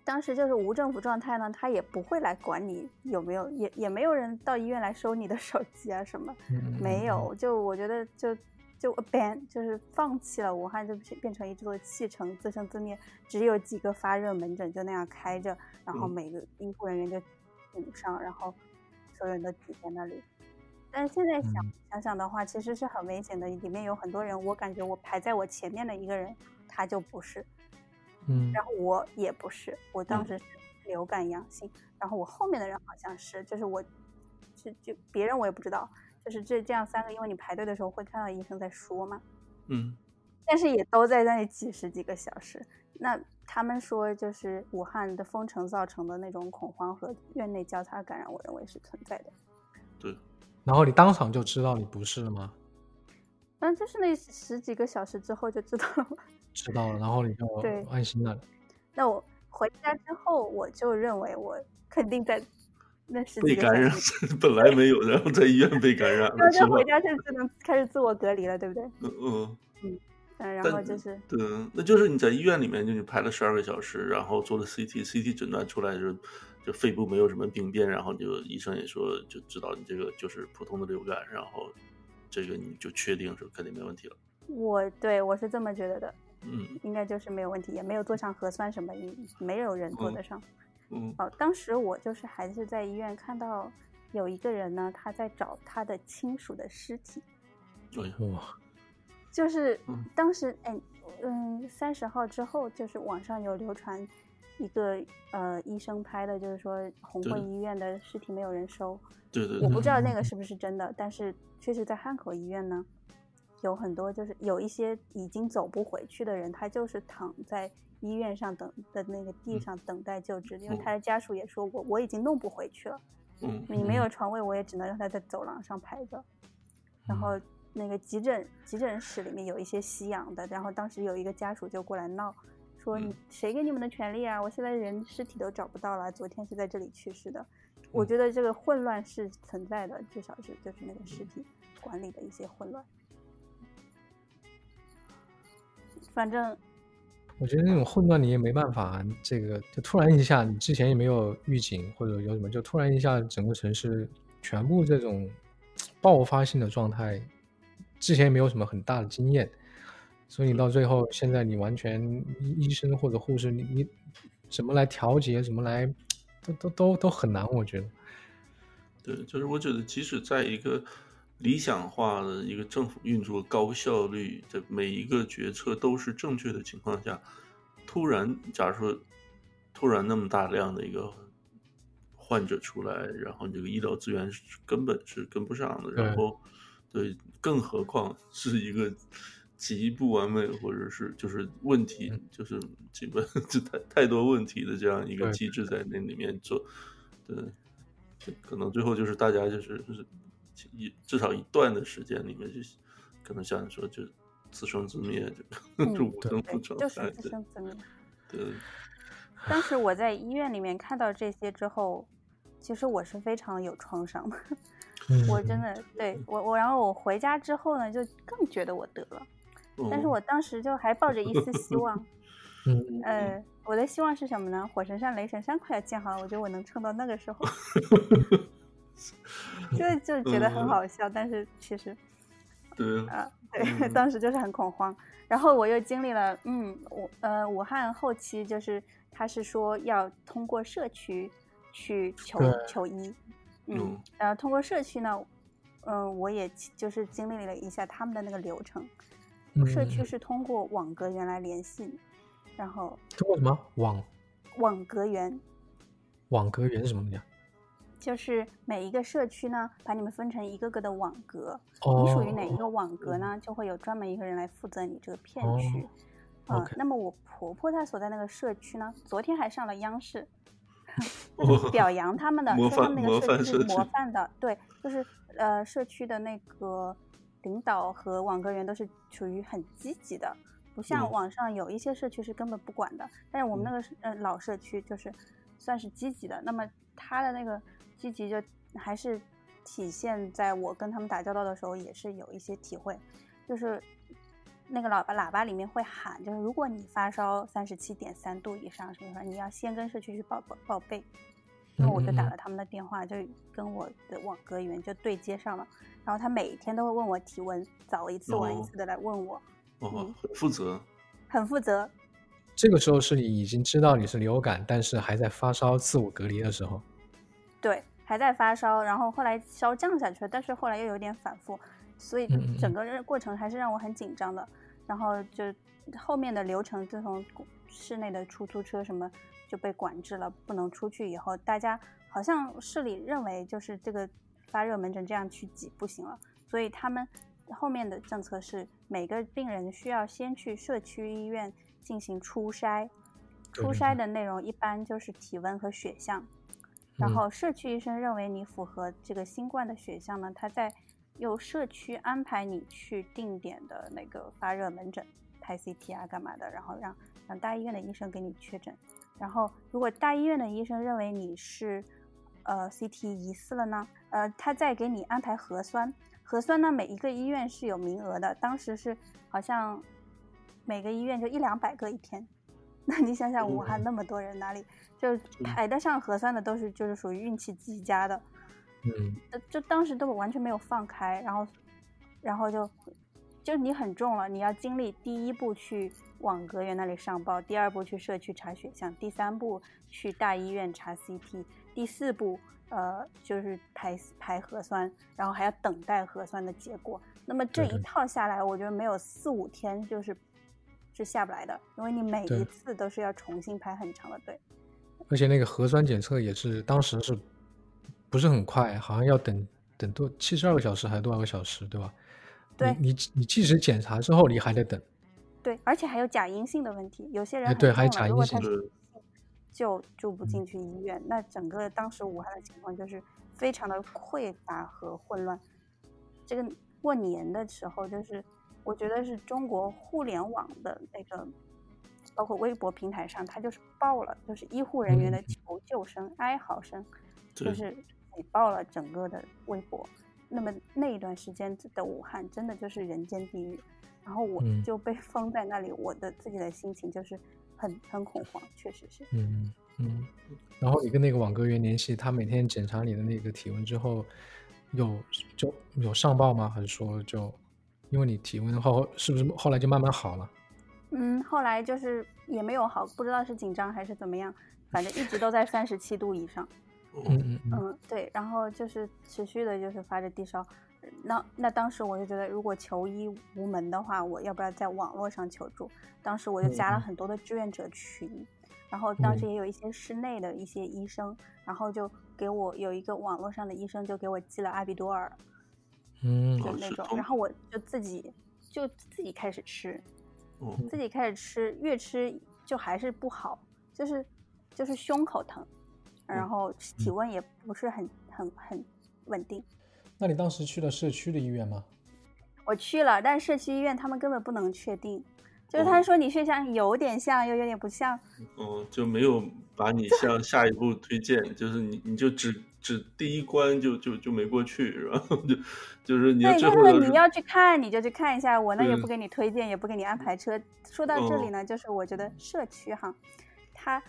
当时就是无政府状态呢，他也不会来管你有没有，也也没有人到医院来收你的 手机啊什么，嗯没有。就我觉得就就 ban 就是放弃了，武汉就变变成一座弃城，自生自灭，只有几个发热门诊就那样开着，然后嗯每个医护人员就顶上，然后所有人都挤在那里。但是现在想、嗯想想的话，其实是很危险的，里面有很多人，我感觉我排在我前面的一个人，他就不是。嗯然后我也不是，我当嗯时是流感阳性，然后我后面的人好像是，就是我，就就别人我也不知道，就是这这样三个，因为你排队的时候会看到医生在说嘛，嗯但是也都在那里几十几个小时。那他们说，就是武汉的封城造成的那种恐慌和院内交叉感染，我认为是存在的。对，然后你当场就知道你不是了吗？嗯就是那十几个小时之后就知道了。知道了，然后你就安心了。那我回家之后，我就认为我肯定在那十几个被感染，本来没有，然后在医院被感染了，是吧然后就回？家就只能开始自我隔离了，对不对？嗯嗯，嗯，然后就是对，那就是你在医院里面，就你排了十二个小时，然后做了 CT，CT 诊断出来就就肺部没有什么病变，然后就医生也说就知道你这个就是普通的流感，然后这个你就确定是肯定没问题了。我对我是这么觉得的，嗯应该就是没有问题，也没有做上核酸什么，也没有人做得上。嗯哦，当时我就是还是在医院看到有一个人呢，他在找他的亲属的尸体，哎呀，哇，就是嗯当时哎嗯三十号之后，就是网上有流传一个呃医生拍的，就是说红会医院的尸体没有人收，对对对我不知道那嗯个是不是真的，但是确实在汉口医院呢，有很多就是有一些已经走不回去的人，他就是躺在医院上等的那个地嗯上等待救治，因为哦他的家属也说我我已经弄不回去了，嗯你没有床位，我也只能让他在走廊上排着。然后那个急诊急诊室里面有一些吸氧的，然后当时有一个家属就过来闹，说嗯你谁给你们的权利啊？我现在人尸体都找不到了，昨天是在这里去世的。我嗯觉得这个混乱是存在的，至少是就是那个尸体管理的一些混乱。反正我觉得那种混乱你也没办法，这个就突然一下，你之前也没有预警或者有什么，就突然一下整个城市全部这种爆发性的状态，之前也没有什么很大的经验，所以你到最后现在你完全医医生或者护士，你你怎么来调节，怎么来，都都都都很难，我觉得。对，就是我觉得，即使在一个理想化的一个政府运作、高效率的每一个决策都是正确的情况下，突然，假如说突然那么大量的一个患者出来，然后这个医疗资源是根本是跟不上的，然后对，更何况是一个极不完美或者是就是问题，就是基本 就太太多问题的这样一个机制在那里面做，对。就可能最后就是大家就是就是一至少一段的时间里面，就可能像你说就自生自灭，就嗯就无对对生不，成就是自生自灭。对，当时我在医院里面看到这些之后，其实我是非常有创伤的。我真的对我我，然后我回家之后呢，就更觉得我得了，但是哦我当时就还抱着一丝希望。嗯，呃，我的希望是什么呢？火神山、雷神山快要建好了，我觉得我能撑到那个时候，就就觉得很好笑，但是其实 对啊，对，嗯当时就是很恐慌。然后我又经历了，嗯，武呃武汉后期就是他是说要通过社区去求求医，嗯嗯，然后通过社区呢，嗯、我也就是经历了一下他们的那个流程，社区嗯是通过网格员来联系你，然后通过什么网网格员网格员是什么东西啊？就是每一个社区呢，把你们分成一个个的网格，哦，你属于哪一个网格呢？就会有专门一个人来负责你这个片区。哦啊、OK 那么我婆婆她所在那个社区呢，昨天还上了央视，哦 表扬他们的，说他们那个社区是模范的，对，就是呃社区的那个领导和网格员都是处于很积极的，不像嗯。网上有一些社区是根本不管的，但是我们那个是呃老社区就是算是积极的，那么他的那个积极就还是体现在我跟他们打交道的时候也是有一些体会，就是那个喇叭喇叭里面会喊，就是如果你发烧三十七点三度以上什么什么，你要先跟社区去报报报备。然后我就打了他们的电话，就跟我的网格员就对接上了。然后他每天都会问我体温，早一次晚一哦次的来问我，哦嗯，很负责，很负责。这个时候是你已经知道你是流感，但是还在发烧、自我隔离的时候。对，还在发烧，然后后来烧降下去了，但是后来又有点反复，所以整个过程还是让我很紧张的。然后就后面的流程，自从室内的出租车什么就被管制了，不能出去以后，大家好像市里认为就是这个发热门诊这样去挤不行了，所以他们后面的政策是每个病人需要先去社区医院进行初筛，初筛的内容一般就是体温和血项。然嗯后社区医生认为你符合这个新冠的血项呢，他在由社区安排你去定点的那个发热门诊拍 CT 啊干嘛的，然后让让大医院的医生给你确诊。然后如果大医院的医生认为你是呃 CT 疑似了呢，呃他再给你安排核酸。核酸呢每一个医院是有名额的，当时是好像每个医院就一两百个一天。那你想想，武汉那么多人，哪里就排得上核酸的都是就是属于运气极佳的，嗯，就就当时都完全没有放开，然后然后就就你很重了，你要经历第一步去网格员那里上报，第二步去社区查血项，第三步去大医院查 CT，第四步呃就是排排核酸，然后还要等待核酸的结果。那么这一套下来，我觉得没有四五天就是是下不来的，因为你每一次都是要重新排很长的队。而且那个核酸检测也是当时是不是很快，好像要等等多七十二个小时还是多少个小时，对吧？对你你你即使检查之后，你还得等。对，而且还有假阴性的问题，有些人哎很对还有假重如果他阴性就住不进去医院。那整个当时武汉的情况就是非常的匮乏和混乱。这个过年的时候，就是我觉得是中国互联网的那个，包括微博平台上，它就是爆了，就是医护人员的求救声、哀嚎声，就是挤爆了整个的微博。那么那一段时间的武汉真的就是人间地狱，然后我就被封在那里，我的自己的心情就是很很恐慌，确实是。嗯嗯。然后你跟那个网格员联系，他每天检查你的那个体温之后。有就有上报吗？还是说就因为你体温后是不是后来就慢慢好了？嗯，后来就是也没有好，不知道是紧张还是怎么样，反正一直都在三十七度以上。嗯嗯嗯，对，然后就是持续的就是发着低烧。那那当时我就觉得，如果求医无门的话，我要不要在网络上求助？当时我就加了很多的志愿者群。然后当时也有一些室内的一些医生，然后就给我有一个网络上的医生就给我寄了阿比多尔，嗯，就那种，然后我就自己就自己开始吃，自己开始吃，越吃就还是不好，就是就是胸口疼，然后体温也不是很很很稳定。那你当时去了社区的医院吗？我去了，但社区医院他们根本不能确定。就是他说你血象有点像，又有点不像，哦，就没有把你向下一步推荐，就是你你就只只第一关就就就没过去，是吧？就就是你最后你要去看你就去看一下，我呢也不给你推荐，也不给你安排车。说到这里呢，就是我觉得社区哈，他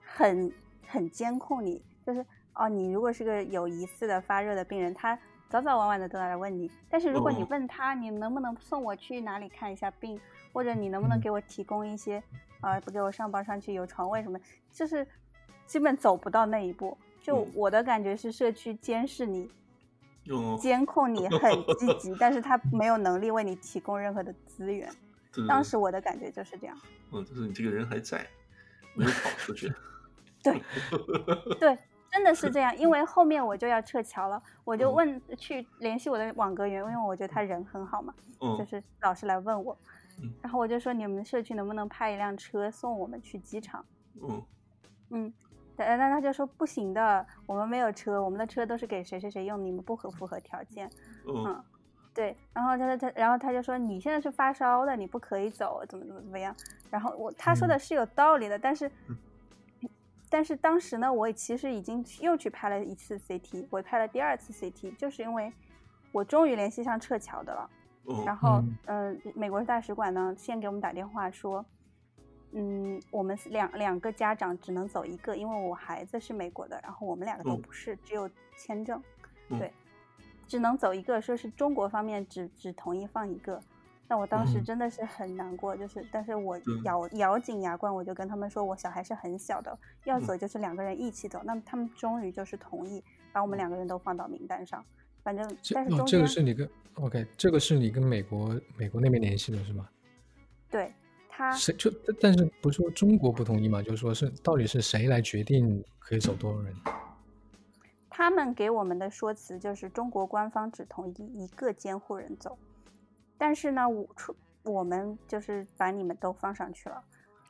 很很监控你，就是哦，你如果是个有疑似的发热的病人，他早早晚晚的都来问你，但是如果你问他，你能不能送我去哪里看一下病？或者你能不能给我提供一些，啊，不给我上报上去有床位什么，就是基本走不到那一步。就我的感觉是，社区监视你，监控你很积极，但是他没有能力为你提供任何的资源。当时我的感觉就是这样。嗯，就是你这个人还在，没有跑出去。对，对，真的是这样。因为后面我就要撤侨了，我就问去联系我的网格员，因为我觉得他人很好嘛，就是老是来问我。然后我就说，你们社区能不能派一辆车送我们去机场？嗯嗯，但但他就说不行的，我们没有车，我们的车都是给谁谁谁用，你们不合符合条件。嗯，对。然后他他然后他就说，你现在是发烧的，你不可以走，怎么怎么怎么样。然后我他说的是有道理的，但是但是当时呢，我其实已经又去拍了一次 CT，我拍了第二次 CT，就是因为我终于联系上撤侨的了。然后，嗯，美国大使馆呢，先给我们打电话说，嗯，我们两两个家长只能走一个，因为我孩子是美国的，然后我们两个都不是，只有签证，对，只能走一个，说是中国方面只只同意放一个。那我当时真的是很难过，就是，但是我咬咬紧牙关，我就跟他们说，我小孩是很小的，要走就是两个人一起走。那么他们终于就是同意把我们两个人都放到名单上。反正，但是中间这个是你跟 OK，这个是你跟美国美国那边联系的是吗？对，他谁就但是不是说中国不同意嘛？就是说是到底是谁来决定可以走多少人？他们给我们的说辞就是中国官方只同意一个监护人走，但是呢，我出我们就是把你们都放上去了。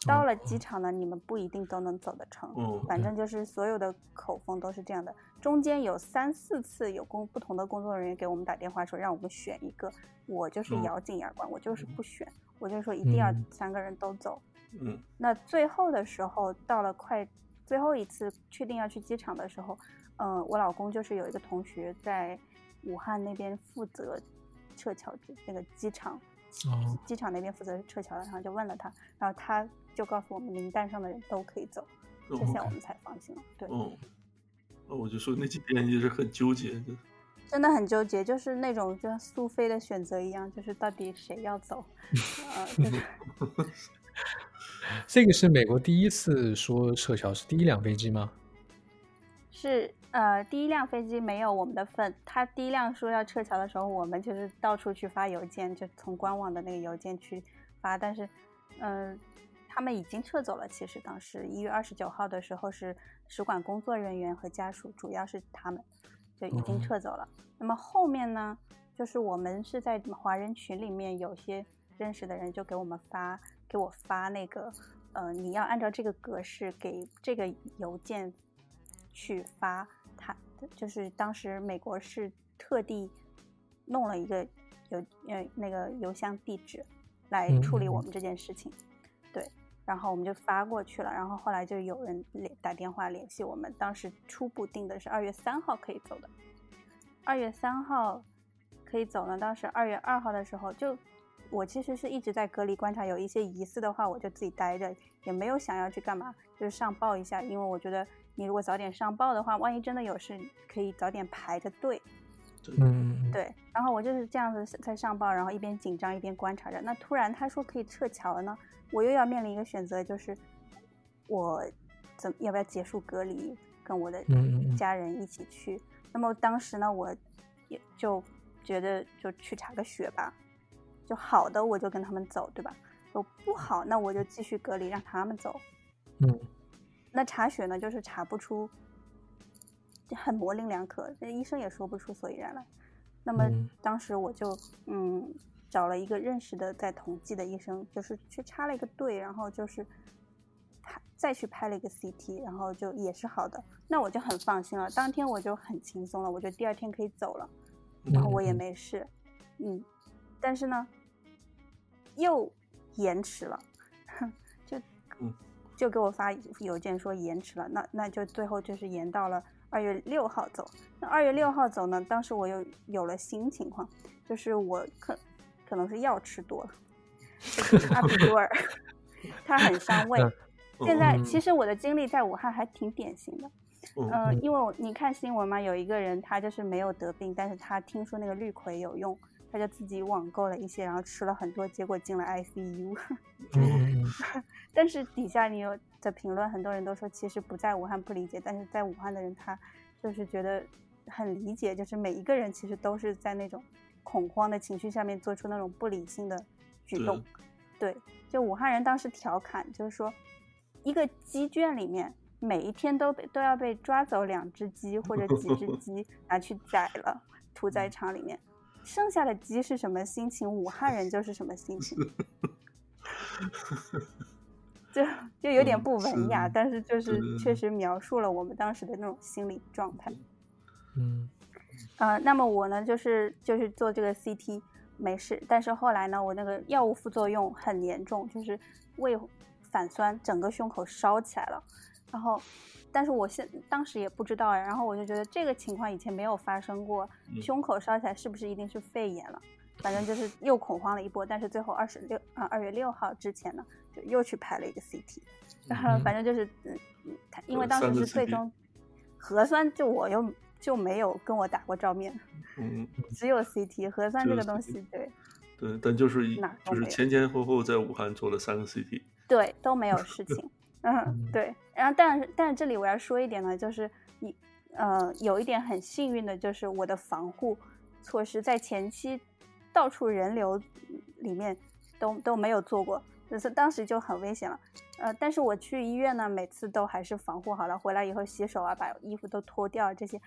到了机场呢，你们不一定都能走得成。嗯，反正就是所有的口风都是这样的。中间有三四次有工不同的工作人员给我们打电话说让我们选一个，我就是咬紧牙关，我就是不选，我就说一定要三个人都走。嗯，那最后的时候到了快最后一次确定要去机场的时候，嗯，我老公就是有一个同学在武汉那边负责撤侨那个机场，机场那边负责撤侨的，然后就问了他，然后他。就告诉我们名单上的人都可以走，这下我们才放心了。对，哦，我就说那几天就是很纠结的，真的很纠结，就是那种就像苏菲的选择一样，就是到底谁要走。这个是美国第一次说撤侨，是第一辆飞机吗？是，呃，第一辆飞机没有我们的份。他第一辆说要撤侨的时候，我们就是到处去发邮件，就从官网的那个邮件去发，但是，嗯。他们已经撤走了。其实当时一月二十九号的时候，是使馆工作人员和家属，主要是他们就已经撤走了。那么后面呢，就是我们是在华人群里面有些认识的人就给我们发，给我发那个，呃，你要按照这个格式给这个邮件去发。他就是当时美国是特地弄了一个邮呃那个邮箱地址来处理我们这件事情。对，然后我们就发过去了，然后后来就有人联打电话联系我们，当时初步定的是二月三号可以走的，二月三号可以走呢。当时二月二号的时候就。我其实是一直在隔离观察，有一些疑似的话，我就自己待着，也没有想要去干嘛，就是上报一下，因为我觉得你如果早点上报的话，万一真的有事，可以早点排着队。嗯，对。然后我就是这样子在上报，然后一边紧张一边观察着。那突然他说可以撤侨了呢，我又要面临一个选择，就是我怎要不要结束隔离，跟我的家人一起去？那么当时呢，我也就觉得就去查个血吧。就好的我就跟他们走，对吧？有不好那我就继续隔离，让他们走。嗯，那查血呢，就是查不出，就很模棱两可，这医生也说不出所以然来。那么当时我就嗯找了一个认识的在同济的医生，就是去插了一个队，然后就是他再去拍了一个 CT，然后就也是好的，那我就很放心了。当天我就很轻松了，我觉得第二天可以走了，然后我也没事。嗯，但是呢。又延迟了，就就给我发邮件说延迟了，那那就最后就是延到了二月六号走。那二月六号走呢？当时我又有了新情况，就是我可可能是药吃多了，就是阿比多尔，它很伤胃。现在其实我的经历在武汉还挺典型的，嗯，因为我你看新闻嘛，有一个人他就是没有得病，但是他听说那个氯喹有用。他就自己网购了一些，然后吃了很多，结果进了 ICU。但是底下你有的评论，很多人都说其实不在武汉不理解，但是在武汉的人他就是觉得很理解，就是每一个人其实都是在那种恐慌的情绪下面做出那种不理性的举动。对，就武汉人当时调侃，就是说一个鸡圈里面每一天都被都要被抓走两只鸡或者几只鸡 拿去宰了，屠宰场里面。剩下的鸡是什么心情？武汉人就是什么心情，就就有点不文雅，但是就是确实描述了我们当时的那种心理状态。嗯，呃，那么我呢，就是就是做这个 CT 没事，但是后来呢，我那个药物副作用很严重，就是胃反酸，整个胸口烧起来了，然后。但是我现当时也不知道呀，然后我就觉得这个情况以前没有发生过，胸口烧起来是不是一定是肺炎了？反正就是又恐慌了一波。但是最后二十六啊二月六号之前呢，就又去拍了一个 CT，然后反正就是嗯，他因为当时是最终核酸，就我又就没有跟我打过照面，嗯，只有 CT 核酸这个东西，对，对，但就是就是前前后后在武汉做了三个 CT，对，都没有事情。嗯，对，然后但是但是这里我要说一点呢，就是你，呃，有一点很幸运的就是我的防护措施在前期到处人流里面都都没有做过，就是当时就很危险了。呃，但是我去医院呢，每次都还是防护好了，回来以后洗手啊，把衣服都脱掉，这些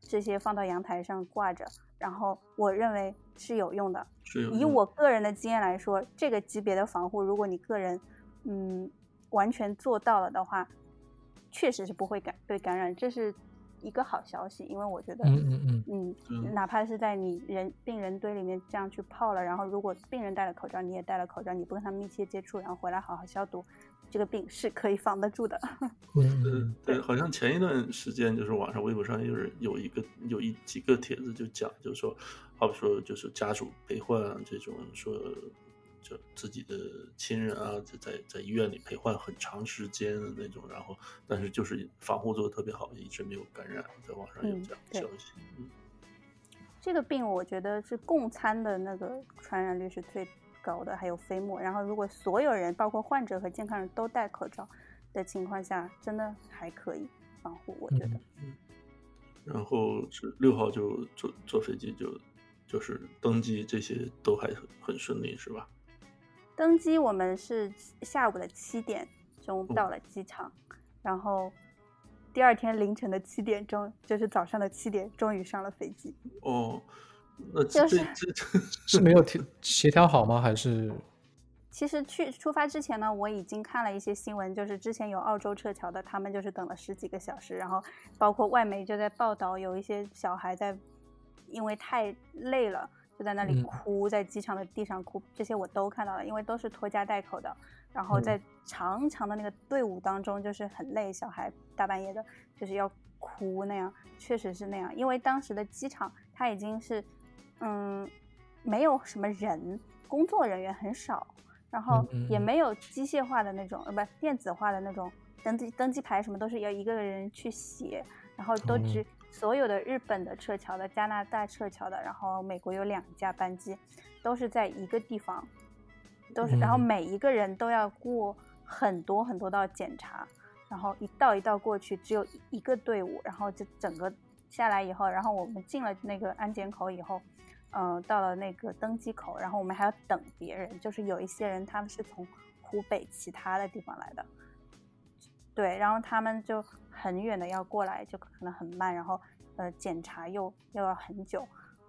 这些放到阳台上挂着，然后我认为是有用的。以我个人的经验来说，这个级别的防护，如果你个人，嗯。完全做到了的话，确实是不会感被感染，这是一个好消息。因为我觉得，嗯嗯嗯，哪怕是在你人病人堆里面这样去泡了，然后如果病人戴了口罩，你也戴了口罩，你不跟他们密切接触，然后回来好好消毒，这个病是可以防得住的。嗯，对，好像前一段时间就是网上微博上有人有一个有一几个帖子就讲，就是说，好比说就是家属陪患这种说。就自己的亲人啊，在在在医院里陪患很长时间的那种，然后但是就是防护做的特别好，一直没有感染。在网上有这样的消息。嗯，这个病我觉得是共餐的那个传染率是最高的，还有飞沫。然后如果所有人，包括患者和健康人都戴口罩的情况下，真的还可以防护，我觉得。嗯。然后是六号就坐坐飞机就就是登机这些都还很很顺利，是吧？登机我们是下午的七点钟到了机场，然后第二天凌晨的七点钟，就是早上的七点，终于上了飞机。哦，那就是 是没有协协调好吗？还是？其实去出发之前呢，我已经看了一些新闻，就是之前有澳洲撤侨的，他们就是等了十几个小时，然后包括外媒就在报道，有一些小孩在因为太累了。就在那里嗯。哭，在机场的地上哭，这些我都看到了，因为都是拖家带口的，然后嗯。在长长的那个队伍当中，就是很累，小孩大半夜的，就是要哭那样，确实是那样，因为当时的机场它已经是，嗯，没有什么人，工作人员很少，然后也没有机械化的那种，呃，不，电子化的那种登记登机牌什么都是要一个人去写，然后都哦。只所有的日本的撤侨的、加拿大撤侨的，然后美国有两架班机，都是在一个地方，都是，然后嗯。每一个人都要过很多很多道检查，然后一道一道过去，只有一一个队伍，然后就整个下来以后，然后我们进了那个安检口以后，嗯、到了那个登机口，然后我们还要等别人，就是有一些人他们是从湖北其他的地方来的，对，然后他们就很远的要过来，就可能很慢，然后呃检查又又要很久，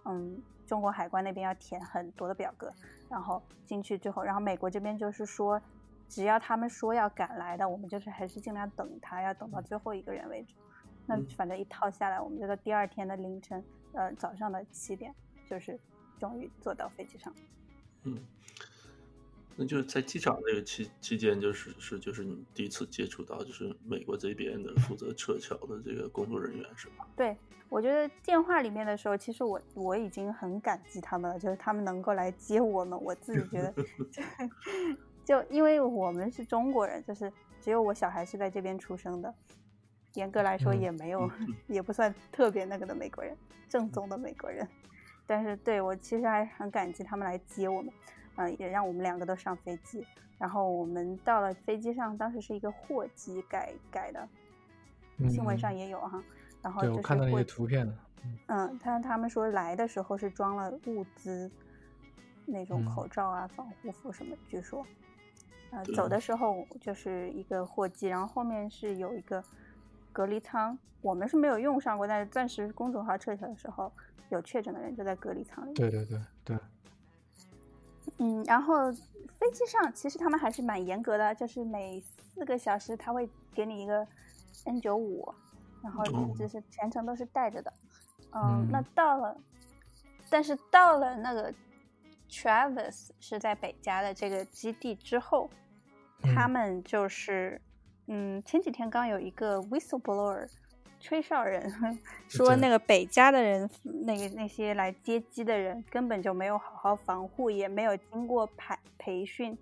嗯，中国海关那边要填很多的表格，然后进去之后，然后美国这边就是说，只要他们说要赶来的，我们就是还是尽量等他，要等到最后一个人为止。那嗯反正一套下来，我们就到第二天的凌晨，呃早上的七点，就是终于坐到飞机上。嗯，那就是在机场那个期期间，就是是就是你第一次接触到就是美国这边的负责撤侨的这个工作人员是吧？对，我觉得电话里面的时候，其实我我已经很感激他们了，就是他们能够来接我们，我自己觉得 就，就因为我们是中国人，就是只有我小孩是在这边出生的，严格来说嗯也没有，嗯也不算特别那个的美国人，正宗的美国人。但是对我其实还很感激他们来接我们，嗯、也让我们两个都上飞机。然后我们到了飞机上，当时是一个货机改改的，新闻上嗯也有哈。然后就是我看到那些货机图片了，嗯嗯，他他们说来的时候是装了物资，那种嗯口罩啊、防护服什么，据说，呃，走的时候就是一个货机，然后后面是有一个隔离舱，我们是没有用上过，但是钻石公主号撤侨的时候，有确诊的人就在隔离舱里。对对对对，嗯，然后飞机上其实他们还是蛮严格的，就是每四个小时他会给你一个 N 九五，然后哦。就是全程都是带着的。嗯，嗯。那到了，但是到了那个 Travis 是在北加的这个基地之后，他嗯。们就是，嗯，前几天刚有一个 whistleblower 吹哨人 说，那个北加的人，那个那些来接机的人根本就没有好好防护，也没有经过培培训。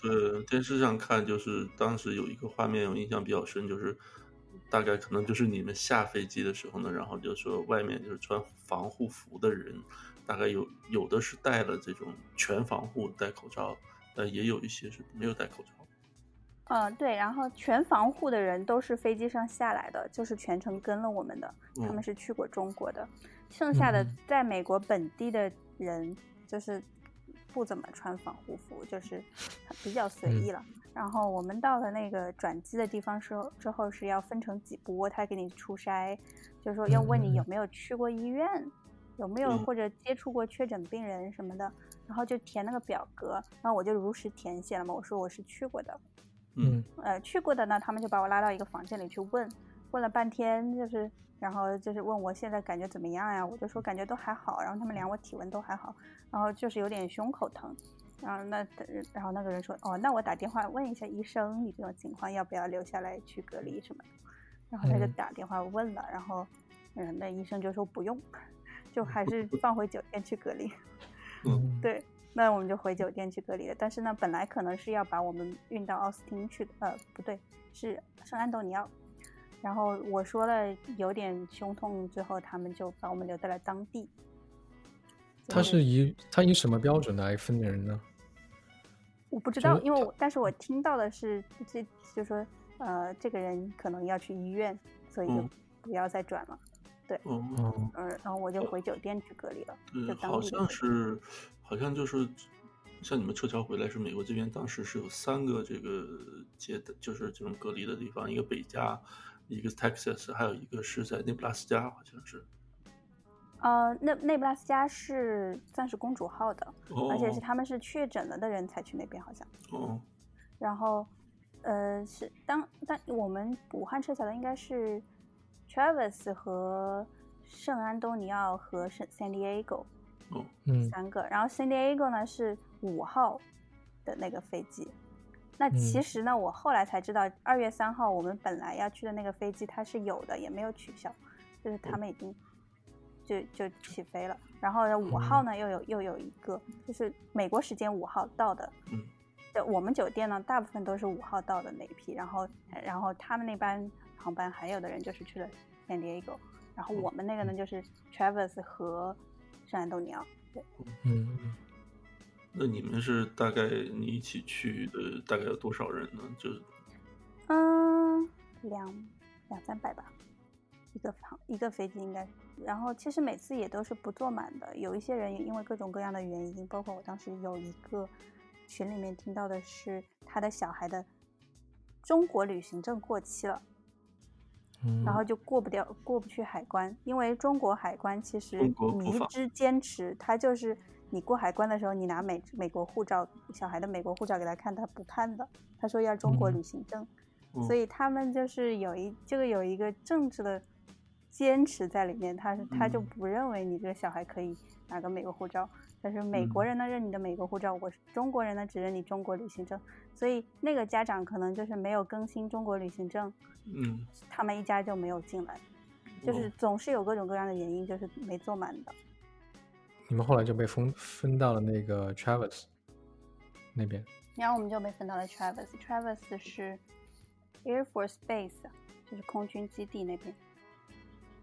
对，电视上看就是当时有一个画面我印象比较深，就是大概可能就是你们下飞机的时候呢，然后就说外面就是穿防护服的人，大概有有的是戴了这种全防护戴口罩，但也有一些是没有戴口罩。嗯，对，然后全防护的人都是飞机上下来的，就是全程跟了我们的，他们嗯是去过中国的。剩下的嗯在美国本地的人就是不怎么穿防护服，就是比较随意了。然后我们到了那个转机的地方之后，之后是要分成几波，他给你出筛，就是说要问你有嗯没有去过医院，有没有嗯或者接触过确诊病人什么的，然后就填那个表格，然后我就如实填写了嘛，我说我是去过的。嗯。呃，去过的呢，他们就把我拉到一个房间里去问，问了半天，就是，然后就是问我现在感觉怎么样呀？我就说感觉都还好，然后他们量我体温都还好，然后就是有点胸口疼，然后那，然后那个人说，哦，那我打电话问一下医生，你这种情况要不要留下来去隔离什么的，然后他就嗯。打电话问了，然后，嗯，那医生就说不用，就还是放回酒店去隔离。嗯，对，那我们就回酒店去隔离了。但是呢，本来可能是要把我们运到奥斯汀去的，呃，不对，是圣安东尼奥。然后我说了有点胸痛最后，他们就把我们留在了当地。他是以他以什么标准来分人呢？我不知道，因为我但是我听到的是这就说呃这个人可能要去医院，所以就嗯不要再转了。哦，哦，嗯、然后我就回酒店去隔离了。对，好像是，好像就是像你们撤侨回来是美国这边当时是有三个这个接的，就是这种隔离的地方，一个北加，一个是 Texas，还有一个是在内布拉斯加，好像是。呃，内内布拉斯加是钻石公主号的，哦，而且是他们是确诊了的人才去那边，好像。哦，然后，呃，是当当我们武汉撤侨的应该是 Travis 和圣安东尼奥和圣 San Diego，哦，嗯三个。然后 San Diego 呢是五号的那个飞机。那其嗯实呢，我后来才知道，二月三号我们本来要去的那个飞机它是有的，也没有取消，就是他们已经就就起飞了。然后呢，五号呢又有又有一个，就是美国时间五号到的。嗯。对，我们酒店呢，大部分都是五号到的那一批，然后然后他们那班航班还有的人就是去了 San Diego，然后我们那个呢就是 Travis 和圣安东尼奥。对，嗯嗯那你们是大概你一起去的大概有多少人呢？就是嗯，两两三百吧，一个航一个飞机应该。然后其实每次也都是不坐满的，有一些人也因为各种各样的原因，包括我当时有一个群里面听到的是他的小孩的中国旅行证过期了。嗯，然后就过不掉，过不去海关，因为中国海关其实迷之坚持，他就是你过海关的时候，你拿美美国护照，小孩的美国护照给他看，他不看的，他说要中国嗯。旅行证，嗯。所以他们就是有一这个有一个政治的坚持在里面，他是他就嗯。不认为你这个小孩可以拿个美国护照，但是美国嗯人呢认你的美国护照，我是中国人呢只认你中国旅行证，所以那个家长可能就是没有更新中国旅行证。嗯，他们一家就没有进来，就是哦总是有各种各样的原因，就是没坐满的。你们后来就被分分到了那个 Travis 那边。然后我们就被分到了 Travis，Travis 是 Air Force Base，就是空军基地那边。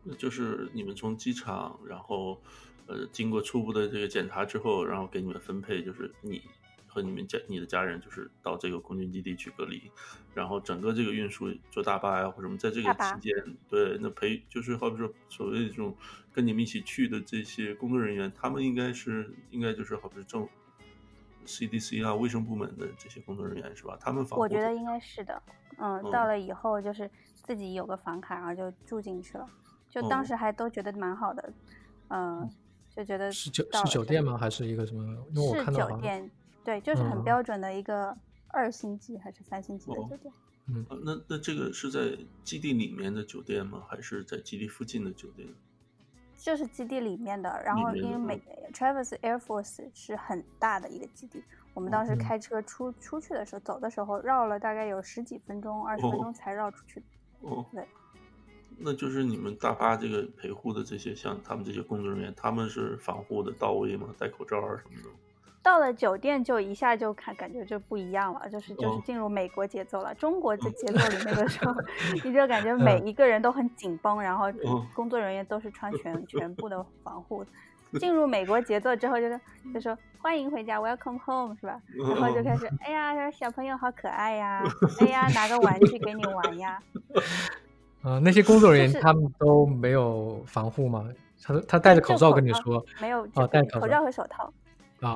那就是你们从机场，然后呃经过初步的这个检查之后，然后给你们分配，就是你和你们家你的家人就是到这个空军基地去隔离，然后整个这个运输坐大巴呀或者什么，在这个期间，对，那陪就是好比说所谓的这种跟你们一起去的这些工作人员，他们应该是应该就是好比说政 CDC 啊卫生部门的这些工作人员是吧？他们防护我觉得应该是的，嗯，嗯到了以后就是自己有个房卡，然后就住进去了，就当哦时还都觉得蛮好的，嗯，就觉得是酒是酒店吗？还是一个什么？因为我是看到酒店，对，就是很嗯标准的一个二星级还是三星级的哦酒店。嗯那那这个是在基地里面的酒店吗？还是在基地附近的酒店？就是基地里面的，然后因为美 Travis Air Force 是很大的一个基地，我们当时嗯开车出出去的时候，走的时候绕了大概有十几分钟、二十分哦钟才绕出去。哦，对，那就是你们大巴这个陪护的这些，像他们这些工作人员，他们是防护的到位吗？戴口罩啊什么的？到了酒店就一下就看感觉就不一样了，就是就是哦进入美国节奏了。中国的节奏里那个时候，你就感觉每一个人都很紧绷，然后哦工作人员都是穿全全部的防护。进入美国节奏之后，就是就说欢迎回家，Welcome home 是吧？然后就开始，哎呀，小朋友好可爱呀，哎呀，拿个玩具给你玩呀。呃，那些工作人员就是他们都没有防护吗？他他戴着口罩跟你说没有哦戴口罩口罩和手套。啊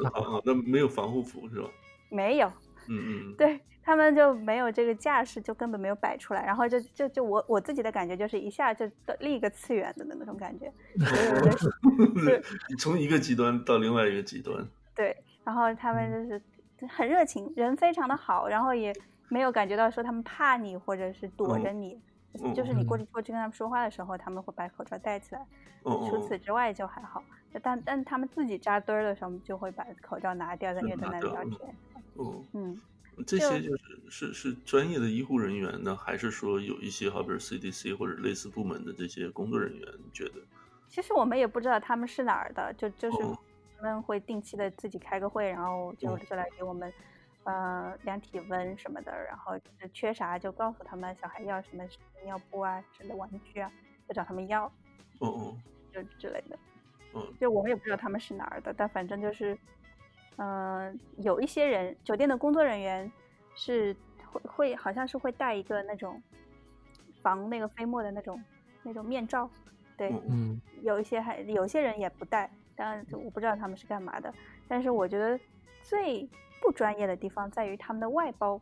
那啊啊，那没有防护服是吧？没有，嗯嗯，对他们就没有这个架势，就根本没有摆出来，然后就就就我我自己的感觉就是一下就到另一个次元的那种感觉 你从一个极端到另外一个极端，对，然后他们就是很热情，人非常的好，然后也没有感觉到说他们怕你或者是躲着你，嗯就是你过去过去跟他们说话的时候，他们会把口罩戴起来，哦除此之外就还好，但但他们自己扎堆儿的时候就会把口罩拿掉，在那聊天，哦，嗯。这些就是是是专业的医护人员呢，还是说有一些好比如 CDC 或者类似部门的这些工作人员？觉得？其实我们也不知道他们是哪儿的，就就是哦他们会定期的自己开个会，然后就哦就来给我们，呃，量体温什么的，然后就是缺啥就告诉他们小孩要什么尿布啊、什么玩具啊，就找他们要，就之类的。嗯就我们也不知道他们是哪儿的，但反正就是，嗯、有一些人，酒店的工作人员是会会好像是会带一个那种防那个飞沫的那种那种面罩，对，有一些还有些人也不戴，当然我不知道他们是干嘛的。但是我觉得最不专业的地方在于他们的外包，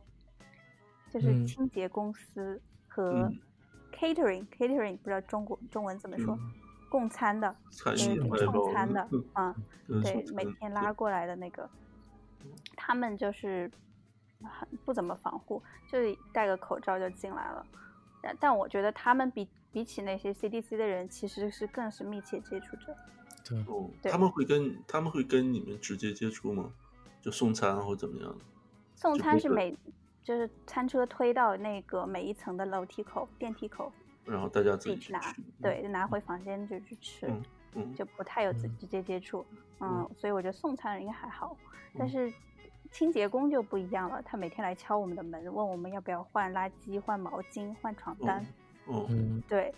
就是嗯清洁公司和嗯 catering、catering 不知道中国中文怎么说，嗯供餐的，餐饮外包送餐的嗯对，每天拉过来的那个，他们就是很不怎么防护，就是戴个口罩就进来了。但但我觉得他们比比起那些 CDC 的人，其实是更是密切接触者。对他们会跟他们会跟你们直接接触吗？就送餐或怎么样？送就不是餐是每就是餐车推到那个每一层的楼梯口、电梯口然后大家自自己去拿对，拿回房间就去吃，嗯嗯就不太有直嗯直接接触。嗯嗯，所以我觉得送餐人应该还好，但嗯是清洁工就不一样了，他每天来敲我们的门，问我们要不要换垃圾、换毛巾、换床单。哦，嗯对，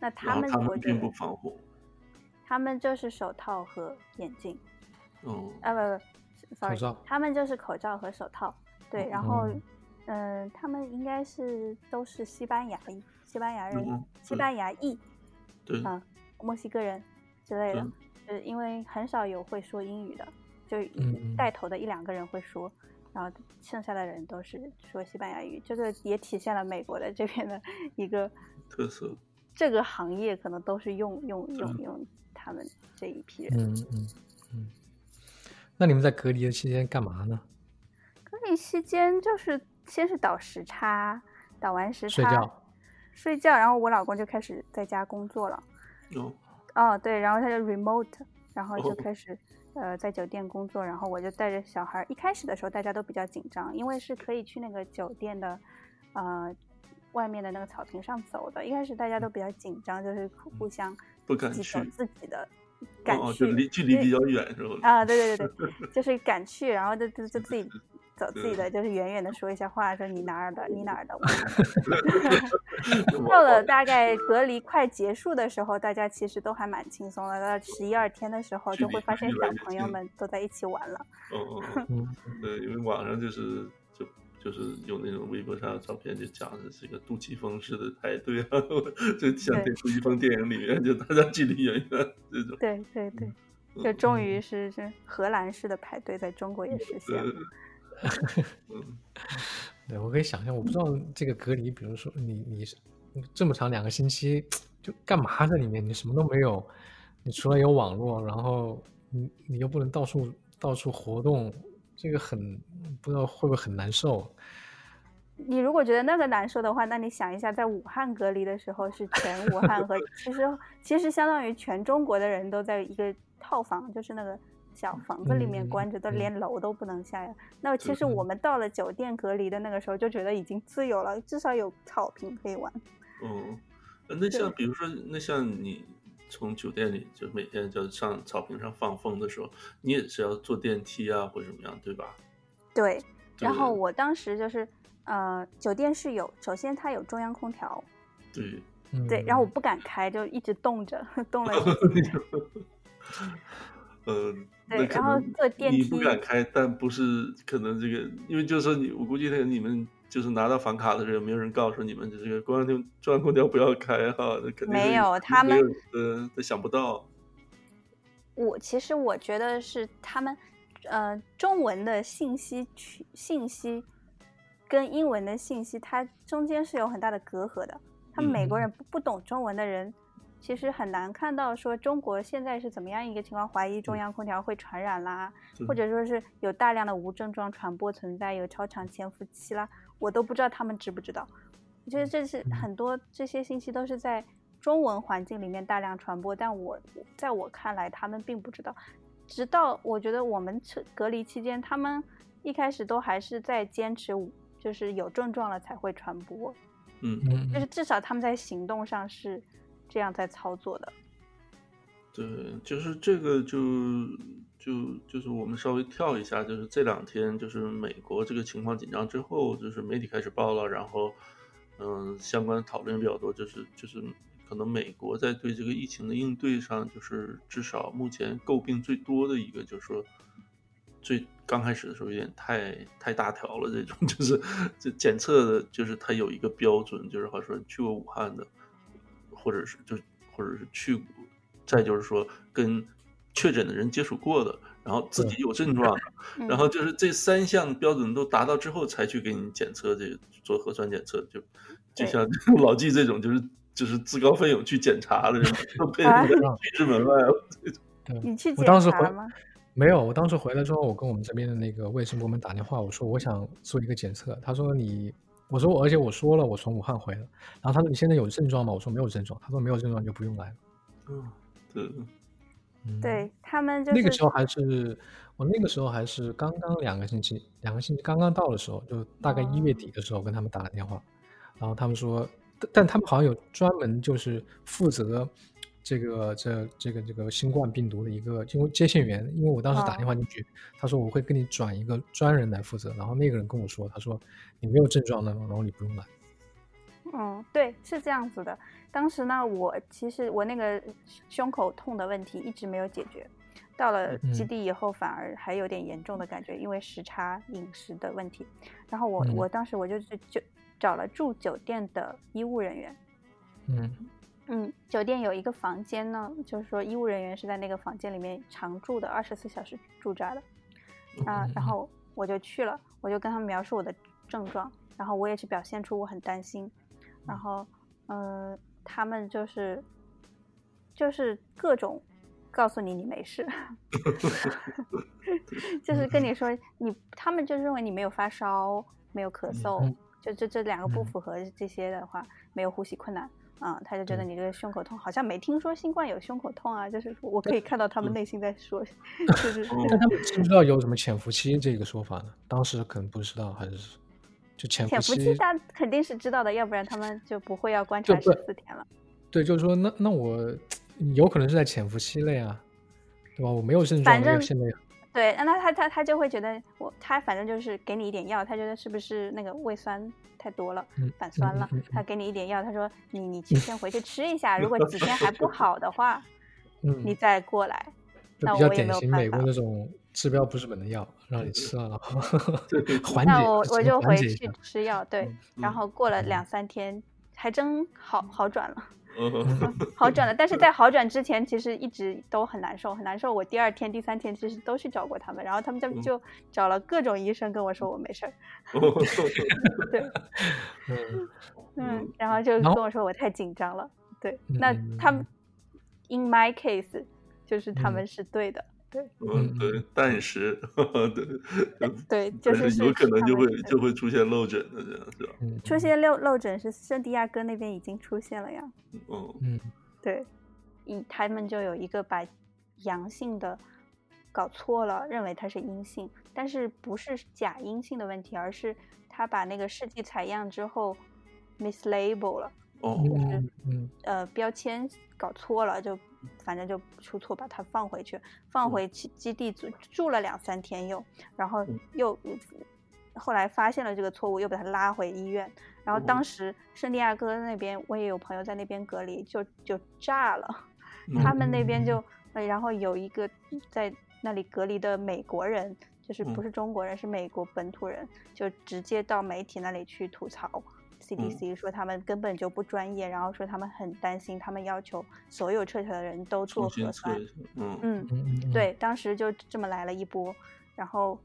那他们他们并我觉得不防护。他们就是手套和眼镜。哦，啊不不，sorry，罩他们就是口罩和手套。对，然后嗯嗯、他们应该是都是西班牙裔，西班牙人，嗯西班牙裔，对，啊墨西哥人之类的嗯，就是因为很少有会说英语的，就带头的一两个人会说，然后剩下的人都是说西班牙语，这个也体现了美国的这边的一个特色。这个行业可能都是用用用嗯用他们这一批人。嗯嗯嗯。那你们在隔离的期间干嘛呢？隔离期间就是先是倒时差，倒完时差睡觉，睡觉，然后我老公就开始在家工作了。哦，哦，对，然后他就 remote，然后就哦开始、呃在酒店工作，然后我就带着小孩。一开始的时候大家都比较紧张，因为是可以去那个酒店的呃外面的那个草坪上走的。一开始大家都比较紧张，就是互互相不敢自己走去自己的，敢哦，哦去就离距离比较远是吧？啊，对对对对，就是敢去，然后就就就自己走自己 的，就是远远的说一下话，说你哪儿的，你哪儿的。到了大概隔离快结束的时候，大家其实都还蛮轻松的。到十一二天的时候，就会发现小朋友们都在一起玩了。哦哦哦，嗯对，因为晚上就是就就是有那种微博上的照片，就讲的是一个杜琪峰式的排队啊，就像那对杜琪峰电影里面，就大家距离远远这种。对对对，嗯就终于是是荷兰式的排队，在中国也实现了。嗯，对，我可以想象，我不知道这个隔离，比如说你你是这么长两个星期，就干嘛在里面？你什么都没有，你除了有网络，然后你你又不能到处到处活动，这个很不知道会不会很难受？你如果觉得那个难受的话，那你想一下，在武汉隔离的时候，是全武汉和 其实其实相当于全中国的人都在一个套房，就是那个小房子里面嗯关着，都嗯连楼都不能下呀。那其实嗯我们到了酒店隔离的那个时候，就觉得已经自由了，至少有草坪可以玩。哦，呃那像比如说，那像你从酒店里就每天就上草坪上放风的时候，你也是要坐电梯啊或者怎么样，对吧？对，然后我当时就是呃，酒店是有，首先它有中央空调，对，嗯，对，然后我不敢开，就一直冻着，冻了。呃，对然后坐电你不敢开，但不是可能这个，因为就是说你，我估计那个你们就是拿到房卡的时候，有没有人告诉你们这个中央空中央空调不要开哈？那肯定没有他们呃，他想不到，我其实我觉得是他们，呃，中文的信息取信息跟英文的信息，它中间是有很大的隔阂的。他们美国人不不懂中文的人，其实很难看到说中国现在是怎么样一个情况，怀疑中央空调会传染啦，对或者说是有大量的无症状传播存在，有超长潜伏期啦，我都不知道他们知不知道。我觉得这是很多这些信息都是在中文环境里面大量传播，但我在我看来，他们并不知道。直到我觉得我们这隔离期间，他们一开始都还是在坚持，就是有症状了才会传播，嗯，嗯，就是至少他们在行动上是这样在操作的。对，就是这个就就就是我们稍微跳一下，就是这两天就是美国这个情况紧张之后，就是媒体开始报了，然后嗯，相关讨论比较多，就是就是可能美国在对这个疫情的应对上，就是至少目前诟病最多的一个，就是说最刚开始的时候有点太太大条了，这种 就是这检测的，就是它有一个标准，就是好说去过武汉的，或者是就或者是去过，再就是说跟确诊的人接触过的，然后自己有症状的，嗯、然后就是这三项标准都达到之后，才去给你检测，这个做核酸检测，就就像老纪这种，就是就是自告奋勇去检查的人，都被拒之门外了。对，你去检我当时回查吗？没有，我当时回来之后，我跟我们这边的那个卫生部门打电话，我说我想做一个检测，他说你，我说我而且我说了我从武汉回来，然后他说你现在有症状吗？我说没有症状，他说没有症状就不用来了。嗯，对，嗯。对他们就是那个时候还是我那个时候还是刚刚两个星期，两个星期刚刚到的时候，就大概一月底的时候跟他们打了电话，然后他们说，但但他们好像有专门就是负责这个这这个这个新冠病毒的一个因为接线员，因为我当时打电话进去，他说我会跟你转一个专人来负责，然后那个人跟我说，他说你没有症状的，然后你不用来。嗯，对，是这样子的。当时呢，我其实我那个胸口痛的问题一直没有解决，到了基嗯地以后反而还有点严重的感觉，因为时差饮食的问题。然后我、嗯我当时我就是就找了住酒店的医务人员，嗯嗯，酒店有一个房间呢，就是说医务人员是在那个房间里面常住的，二十四小时驻扎的。啊、嗯然后我就去了，我就跟他们描述我的症状，然后我也是表现出我很担心，然后嗯、呃他们就是就是各种告诉你你没事，就是跟你说你，他们就认为你没有发烧，没有咳嗽，嗯就这这两个不嗯。符合这些的话，没有呼吸困难。啊、他就觉得你这个胸口痛，好像没听说新冠有胸口痛啊，就是我可以看到他们内心在说，就是哦。但他们知不知道有什么潜伏期这个说法呢？当时可能不知道，还是就潜伏期期？大家肯定是知道的，要不然他们就不会要观察十四天了。对，就是说，那那我有可能是在潜伏期内啊，对吧？我没有症状，反正对，那他他他他就会觉得我他反正就是给你一点药，他觉得是不是那个胃酸太多了，嗯反酸了，嗯嗯嗯他给你一点药，他说你你去先回去吃一下，如果几天还不好的话，嗯，你再过来。那我也没有典型美国办法那种治标不治本的药，让你吃了，然后 缓那，我我就回去。吃药，对，嗯然后过了嗯两三天，还真好好转了。嗯 好转了，但是在好转之前，其实一直都很难受，很难受。我第二天、第三天其实都去找过他们，然后他们就嗯就找了各种医生跟我说我没事儿，对，嗯嗯，然后就跟我说我太紧张了，对，那他们，in my case，就是他们是对的，对。嗯，对，但是 对，对，就是是有可能就会就会出现漏诊的这样是吧？嗯出现漏漏诊是圣地亚哥那边已经出现了呀，嗯。嗯。对，一他们就有一个把阳性的搞错了，认为它是阴性，但是不是假阴性的问题，而是他把那个试剂采样之后 mislabel 了，哦嗯嗯。呃，标签搞错了，就反正就出错，把它放回去，放嗯回基基地住住了两三天又，然后嗯。又后来发现了这个错误，又把他拉回医院。然后当哦。时圣地亚哥那边，我也有朋友在那边隔离，就就炸了。嗯。他们那边就，呃然后有一个在那里隔离的美国人，就是不嗯。是中国人，是美国本土人，就直接到媒体那里去吐槽 CDC，、说他们根本就不专业，然后说他们很担心，他们要求所有撤侨的人都做核酸嗯嗯，对，当时就这么来了一波，然后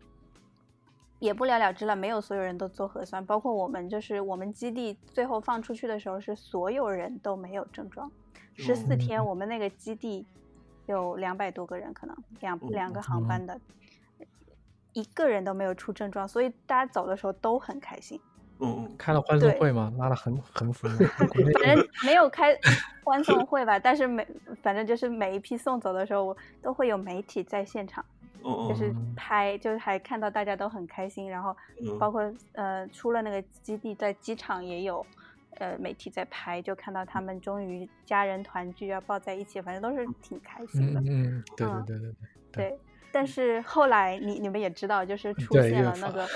也不了了之了，没有所有人都做核酸，包括我们，就是我们基地最后放出去的时候是所有人都没有症状，十四哦。天我们那个基地有两百多个人，可能两两个航班的，一个人都没有出症状，所以大家走的时候都很开心。嗯开了欢送会嘛，拉了横横幅 反正没有开欢送会吧，但是每反正就是每一批送走的时候，我都会有媒体在现场。就是嗯。拍，就是还看到大家都很开心，然后嗯。包括呃出了那个基地，在机场也有呃媒体在拍，就看到他们终于家人团聚要抱在一起，反正都是挺开心的。嗯嗯，对对嗯对对对，对，但是后来你你们也知道，就是出现了那个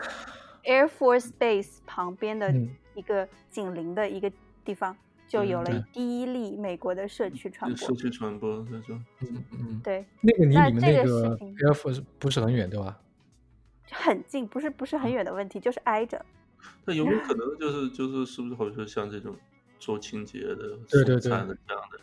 Air Force Base 旁边的嗯一个紧邻的一个地方，就有了第一例美国的社区传播。社区传播那种，嗯嗯，对，那个离你们那个个事情 Air Force 不是很远对吧？很近，不是不是嗯很远的问题，就是挨着。那有没有可能就是 就是是不是好比说像这种做清洁的、对对这样的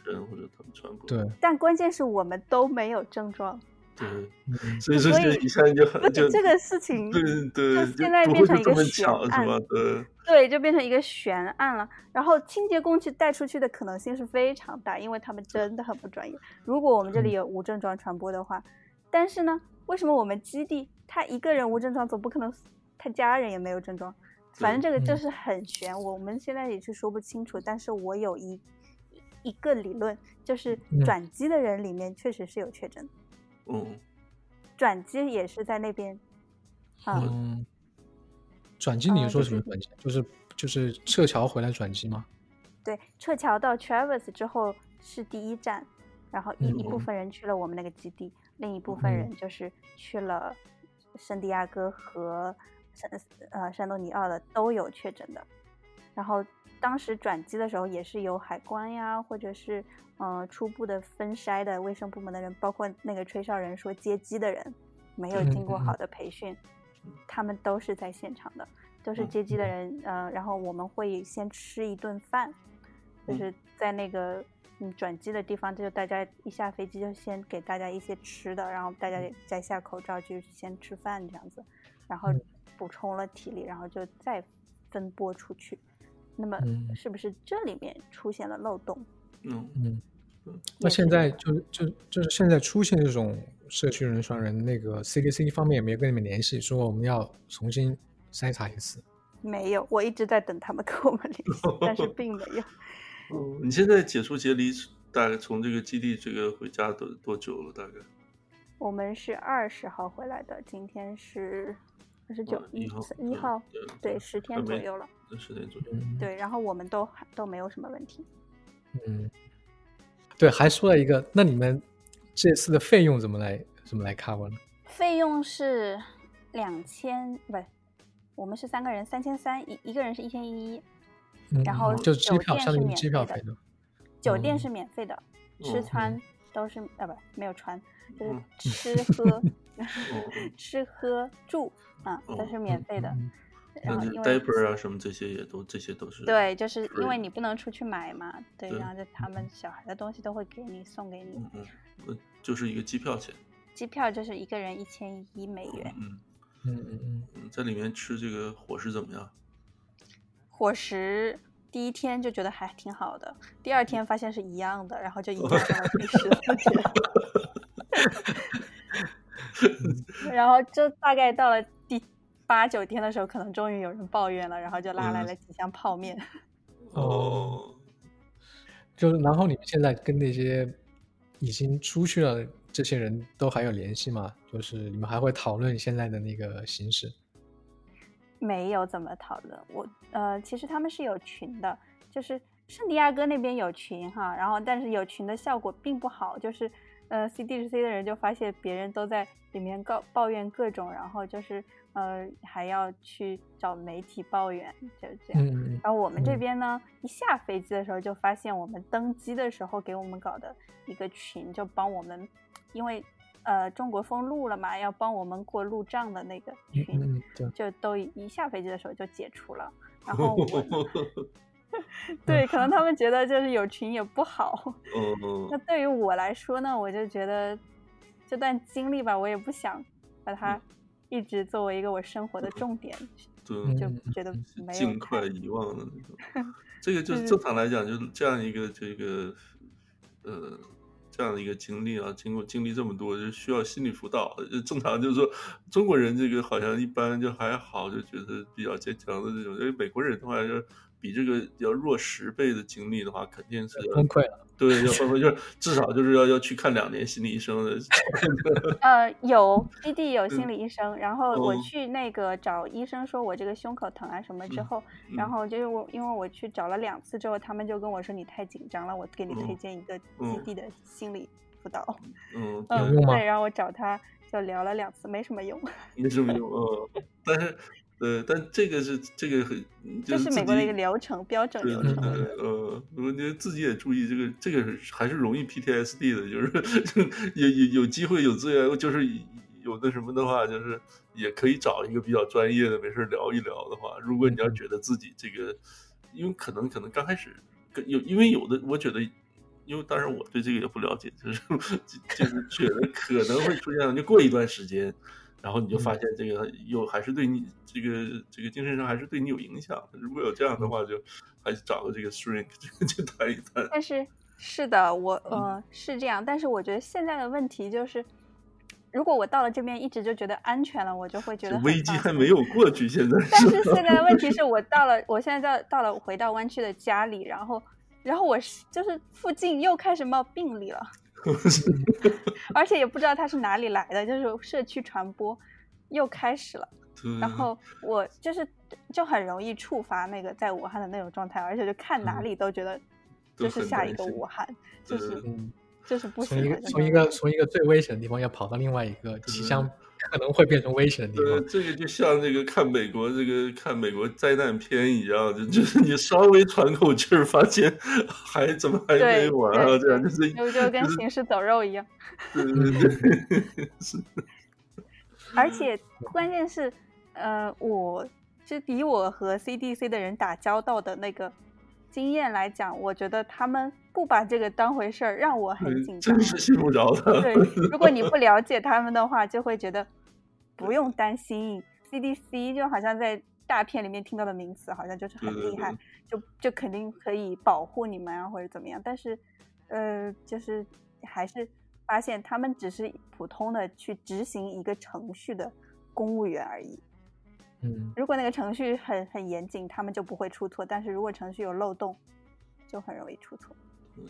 人，或者他们传播？对，但关键是我们都没有症状，对，嗯所以说所以就一下就很就这个事情对对，就现在变成一个悬案巧是吧？对，对，就变成一个悬案了。然后清洁工去带出去的可能性是非常大，因为他们真的很不专业。如果我们这里有无症状传播的话，但是呢，为什么我们基地他一个人无症状，总不可能他家人也没有症状？反正这个就嗯是很悬，我们现在也是说不清楚。但是我有一一个理论，就是嗯转机的人里面确实是有确诊，嗯，转机也是在那边。啊，嗯，转机你说什么转机？就是就是撤侨回来转机吗？对，撤侨到 Travis 之后是第一站，然后一、一部嗯分人去了我们那个基地，另一部分嗯人就是去了圣地亚哥和圣呃圣东尼奥的都有确诊的。然后当时转机的时候也是有海关呀，或者是呃初步的分筛的卫生部门的人，包括那个吹哨人说接机的人没有经过好的培训，他们都是在现场的，都是嗯接机的人。呃，然后我们会先吃一顿饭，就嗯是在那个嗯转机的地方，就大家一下飞机就先给大家一些吃的，然后大家也摘下口罩就先吃饭这样子，然后嗯补充了体力，然后就再分拨出去。那么嗯是不是这里面出现了漏洞？嗯嗯，也那现在就就就是现在出现这种社区人传人，那个 CDC 方面也没有跟你们联系，说我们要重新筛查一次。没有，我一直在等他们跟我们联系，但是并没有。嗯，你现在解除隔离大概从这个基地这个回家多多久了？大概我们是二十号回来的，今天是二十九啊一一号一号，对对，十天左右了。十点左右。嗯，对，然后我们都还都没有什么问题。嗯，对，还说了一个，那你们这次的费用怎么来怎么来 cover 呢？费用是两千，不是，我们是三个人，三千三，一一个人是一千一，嗯然后嗯就机票，酒店是相当于免费的机票费的。哦酒店是免费的，吃嗯穿都是啊不没有穿，就是嗯吃喝嗯 吃喝住啊都是免费的。嗯然后 diaper 啊什么这些也都这些都是对，就是因为你不能出去买嘛，对，对然后就他们小孩的东西都会给你送给你嗯，嗯，呃就是一个机票钱。机票就是一个人一千一美元，嗯嗯嗯嗯，嗯，在里面吃这个伙食怎么样？伙食第一天就觉得还挺好的，第二天发现是一样的，然后就影响到了第十四天，然后就大概到了第八九天的时候，可能终于有人抱怨了，然后就拉来嗯了几箱泡面。哦，就是然后你们现在跟那些已经出去了这些人都还有联系吗？就是你们还会讨论现在的那个形势？没有怎么讨论。我呃，其实他们是有群的，就是圣地亚哥那边有群哈，然后但是有群的效果并不好，就是呃 CDC 的人就发现别人都在里面告抱怨各种，然后就是呃还要去找媒体抱怨，就是这样。嗯然后我们这嗯边呢，一下飞机的时候就发现我们登机的时候给我们搞的一个群，就帮我们，因为呃中国封路了嘛，要帮我们过路障的那个嗯群，就都一一下飞机的时候就解除了。然后我 对，可能他们觉得就是有群也不好。嗯那对于我来说呢，我就觉得这段经历吧，我也不想把它一直作为一个我生活的重点，对，就嗯觉得没有尽快遗忘的那种。这个就是正常来讲，就是这样一个这个呃这样的一个经历啊，经过经历这么多，就需要心理辅导。就正常就是说，中国人这个好像一般就还好，就觉得比较坚强的这种。因为美国人的话，就比这个要弱十倍的经历的话，肯定是要崩溃了。对要崩溃，就是至少就是要要去看两年心理医生的。呃，有基地有心理医生，然后我哦去那个找医生说我这个胸口疼啊什么之嗯后，然嗯后就是我因为我去找了两次之后，他们就跟我说你太紧张了，我给你推嗯荐一个基嗯地的心理辅导。嗯，嗯，有用吗对，然后我找他就聊了两次，没什么用，没什么用啊。但是，呃，但这个是这个很，这就是美国的一个流程标准对流程。呃，如果你自己也注意这个，这个是还是容易 PTSD 的，就是 有有有机会有资源，就是有那什么的话，就是也可以找一个比较专业的，没事聊一聊的话，如果你要觉得自己这个，因为可能可能刚开始跟有，因为有的我觉得。因为当然我对这个也不了解，就是 就是觉得可能会出现，就过一段时间，然后你就发现这个又还是对你这个这个精神上还是对你有影响。如果有这样的话，就还是找个这个 shrink 就去谈一谈。但是。是的，我嗯。呃是这样，但是我觉得现在的问题就是，如果我到了这边一直就觉得安全了，我就会觉得危机还没有过去，现在。但是是现在的问题是我到了，我现在到到了回到湾区的家里，然后然后我是就是附近又开始冒病例了，而且也不知道他是哪里来的，就是社区传播又开始了。然后我就是就很容易触发那个在武汉的那种状态，而且就看哪里都觉得这是下一个武汉，就是就是不从一个从一个从一个最危险的地方要跑到另外一个即将可能会变成危险的地方。这个就像这个看美国这个看美国灾难片一样，就就是你稍微喘口气儿，发现还怎么还没完啊？这样就是就就跟行尸走肉一样。对对对，是。而且关键是。呃，我就以我和 CDC 的人打交道的那个经验来讲，我觉得他们不把这个当回事儿，让我很紧张。真是信不着的。对，如果你不 了解他们的话，就会觉得不用担心。CDC 就好像在大片里面听到的名词，好像就是很厉害，就就肯定可以保护你们啊，或者怎么样。但是，呃，就是还是发现他们只是普通的去执行一个程序的公务员而已。嗯，如果那个程序很很严谨，他们就不会出错。但是如果程序有漏洞，就很容易出错。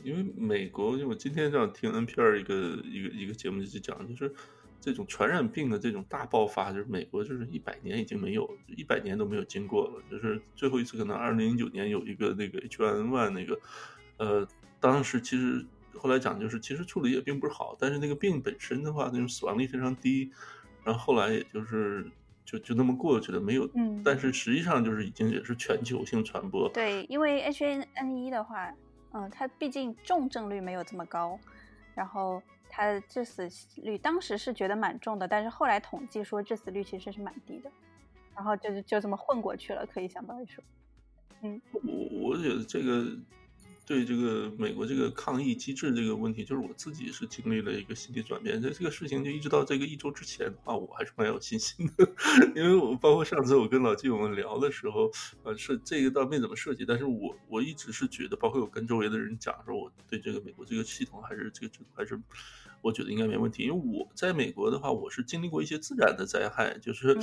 因为美国，因为我今天这样听 NPR 一个一个一个节目就讲，就是这种传染病的这种大爆发，就是美国就是一百年已经没有，一百年都没有经过了。就是最后一次可能二零零九年有一个那个 H1N1 那个，呃，当时其实后来讲就是其实处理也并不是好，但是那个病本身的话，那种死亡率非常低。然后后来也就是。就就那么过去了，没有。嗯，但是实际上就是已经也是全球性传播。对，因为 H1N1 的话，嗯，他毕竟重症率没有这么高，然后它致死率当时是觉得蛮重的，但是后来统计说致死率其实是蛮低的，然后就就这么混过去了，可以相当于说，嗯，我我觉得这个。对这个美国这个抗疫机制这个问题，就是我自己是经历了一个心理转变。在这个事情就一直到这个一周之前的话，我还是蛮有信心的，因为我包括上次我跟老季我们聊的时候，呃，是这个倒没怎么涉及，但是我我一直是觉得，包括我跟周围的人讲说，我对这个美国这个系统还是这个制度还是。我觉得应该没问题，因为我在美国的话，我是经历过一些自然的灾害，就是，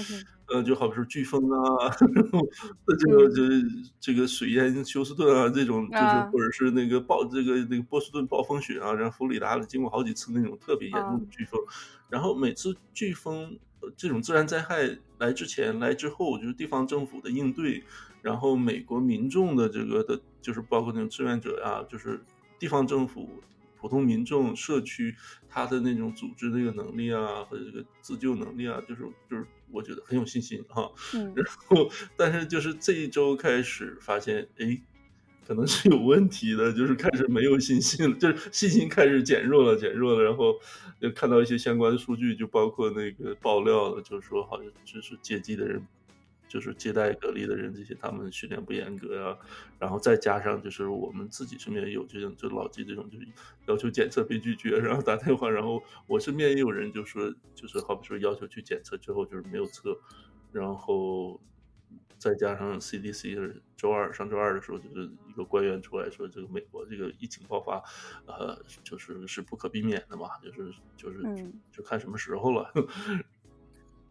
呃，就好比说飓风啊，这个就是这个水淹休斯顿啊，这种就是或者是那个暴这个那个波士顿暴风雪啊，然后佛罗里达经过好几次那种特别严重的飓风，然后每次飓风这种自然灾害来之前来之后，就是地方政府的应对，然后美国民众的这个的，就是包括那种志愿者呀，就是地方政府。普通民众、社区，他的那种组织那个能力啊，和这个自救能力啊，就是就是，我觉得很有信心哈。嗯。然后，但是就是这一周开始发现，哎，可能是有问题的，就是开始没有信心了，就是信心开始减弱了，减弱了。然后就看到一些相关的数据，就包括那个爆料的，就是说好像就是接机的人。就是接待隔离的人，这些他们训练不严格啊，然后再加上就是我们自己身边有这种，就老纪这种，就是要求检测被拒绝，然后打电话，然后我身边也有人就说，就是好比说要求去检测之后就是没有测，然后再加上 CDC 周二上周二的时候就是一个官员出来说，这个美国这个疫情爆发，呃，就是是不可避免的嘛，就是就是就看什么时候了。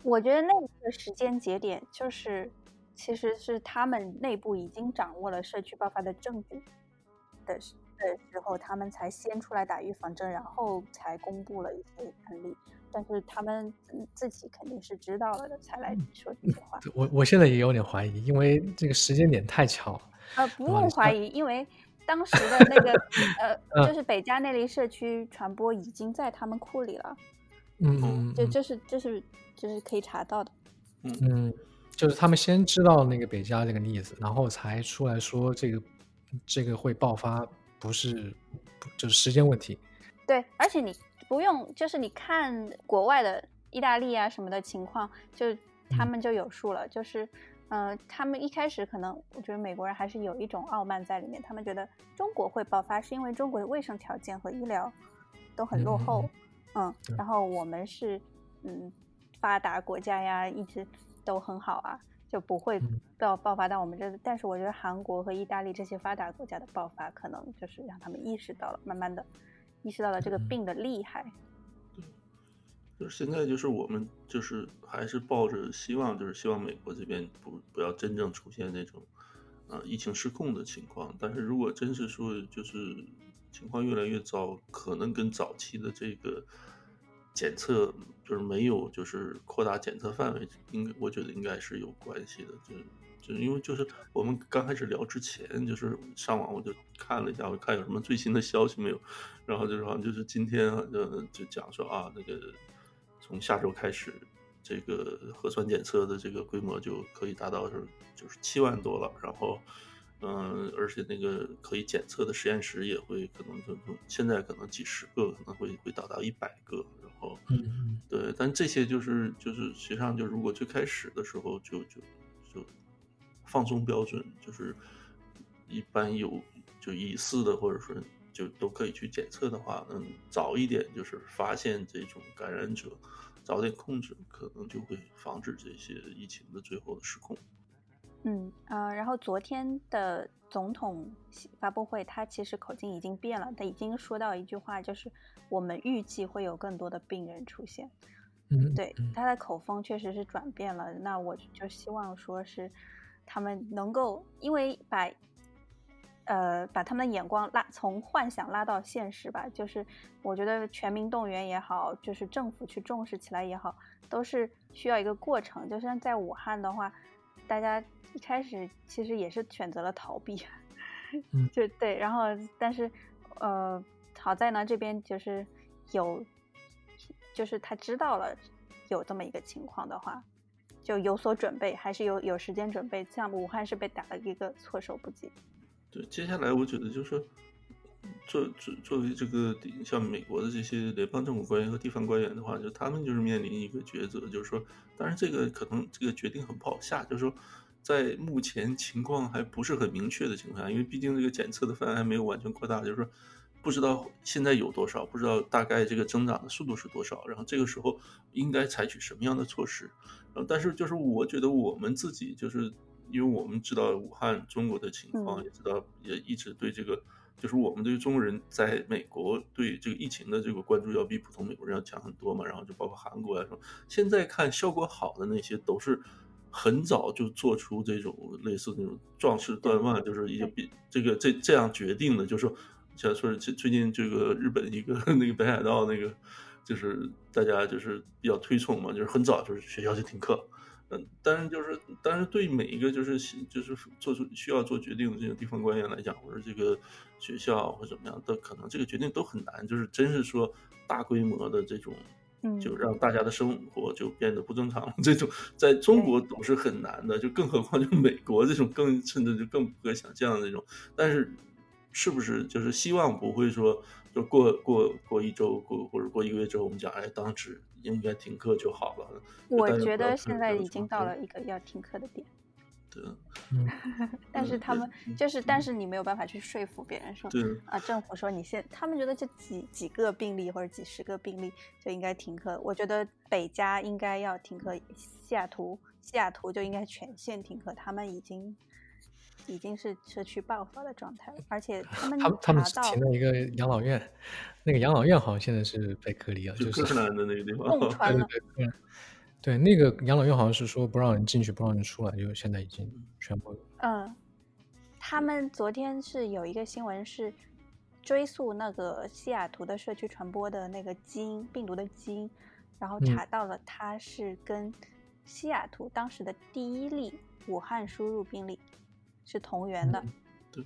我觉得那个时间节点就是，其实是他们内部已经掌握了社区爆发的证据的的时候，他们才先出来打预防针，然后才公布了一些案例。但是他们自己肯定是知道了的，才来说这些话。我我现在也有点怀疑，因为这个时间点太巧了。呃，不用怀疑，因为当时的那个 呃，就是北加那利社区传播已经在他们库里了。嗯，这这是这是这是可以查到的。嗯，就是他们先知道那个北加这个例子，然后才出来说这个这个会爆发，不是就是时间问题。对，而且你不用，就是你看国外的意大利啊什么的情况，就他们就有数了。就是，嗯，他们一开始可能我觉得美国人还是有一种傲慢在里面，他们觉得中国会爆发是因为中国的卫生条件和医疗都很落后。嗯，然后我们是嗯发达国家呀，一直都很好啊，就不会到爆发到我们这。但是我觉得韩国和意大利这些发达国家的爆发，可能就是让他们意识到了，慢慢的意识到了这个病的厉害。对，就是现在就是我们就是还是抱着希望，就是希望美国这边不不要真正出现那种呃疫情失控的情况。但是如果真是说就是情况越来越糟，可能跟早期的这个检测就是没有就是扩大检测范围，应该我觉得应该是有关系的。就就因为就是我们刚开始聊之前，就是上网我就看了一下，我看有什么最新的消息没有，然后就是好像就是今天呃就讲说啊那个从下周开始。这个核酸检测的这个规模就可以达到是就是七万多了，然后，嗯，而且那个可以检测的实验室也会可能就现在可能几十个，可能会会达到一百个，然后，嗯，对，但这些就是就是实际上就如果最开始的时候就就就放松标准，就是一般有就疑似的或者说就都可以去检测的话，嗯，早一点就是发现这种感染者。早点控制，可能就会防止这些疫情的最后的失控。嗯呃，然后昨天的总统发布会，他其实口径已经变了，他已经说到一句话，就是我们预计会有更多的病人出现。嗯，对，他的口风确实是转变了。那我就希望说是他们能够，因为把。呃，把他们的眼光拉从幻想拉到现实吧。就是我觉得全民动员也好，就是政府去重视起来也好，都是需要一个过程。就像在武汉的话，大家一开始其实也是选择了逃避，就对。然后，但是呃，好在呢，这边就是有，就是他知道了有这么一个情况的话，就有所准备，还是有有时间准备。像武汉是被打了一个措手不及。对，接下来我觉得就是说，作作作为这个像美国的这些联邦政府官员和地方官员的话，就他们就是面临一个抉择，就是说，当然这个可能这个决定很不好下，就是说，在目前情况还不是很明确的情况下，因为毕竟这个检测的范围还没有完全扩大，就是说，不知道现在有多少，不知道大概这个增长的速度是多少，然后这个时候应该采取什么样的措施，然后但是就是我觉得我们自己就是。因为我们知道武汉中国的情况，也知道也一直对这个，就是我们对中国人在美国对这个疫情的这个关注要比普通美国人要强很多嘛。然后就包括韩国啊什么，现在看效果好的那些都是很早就做出这种类似那种壮士断腕，就是一些比这个这这样决定的，就是说像说最最近这个日本一个 那个北海道那个，就是大家就是比较推崇嘛，就是很早就是学校就停课。嗯，但是就是，但是对每一个就是就是做出需要做决定的这个地方官员来讲，或者这个学校或怎么样的，可能这个决定都很难。就是真是说大规模的这种，就让大家的生活就变得不正常，这种在中国都是很难的，就更何况就美国这种更甚至就更不可想象的那种。但是是不是就是希望不会说，就过过过一周过或者过一个月之后，我们讲哎当时。应该停课就好了。我觉得现在已经到了一个要停课的点。对。但是他们就是，但是你没有办法去说服别人说，啊，政府说你现，他们觉得这几几个病例或者几十个病例就应该停课。我觉得北加应该要停课，西雅图西雅图就应该全线停课。他们已经。已经是社区爆发的状态了，而且他们他他们停了一个养老院，那个养老院好像现在是被隔离了，就是困难的那个地方。对对对，对那个养老院好像是说不让人进去，不让人出来，就现在已经全部。嗯，他们昨天是有一个新闻是追溯那个西雅图的社区传播的那个基因病毒的基因，然后查到了它是跟西雅图当时的第一例武汉输入病例。是同源的，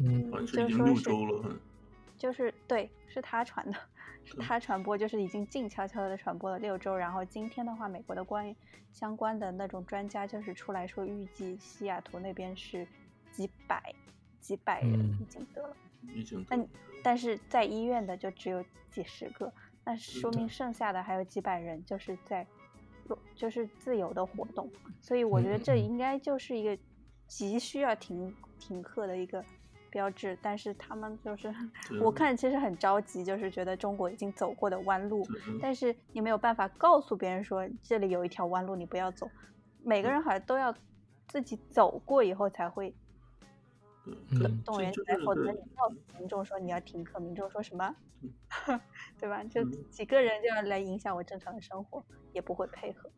嗯，就是说六周了，就是对，是他传的，是他传播，就是已经静悄悄的传播了六周。然后今天的话，美国的关相关的那种专家就是出来说，预计西雅图那边是几百几百人已经得了，已经，但但是在医院的就只有几十个，那说明剩下的还有几百人就是在就是自由的活动。所以我觉得这应该就是一个急需要停。停课的一个标志，但是他们就是我看其实很着急，就是觉得中国已经走过的弯路，但是你没有办法告诉别人说这里有一条弯路你不要走，每个人好像都要自己走过以后才会动员起来，否则你告诉民众说你要停课，民众说什么，对吧？就几个人就要来影响我正常的生活，也不会配合。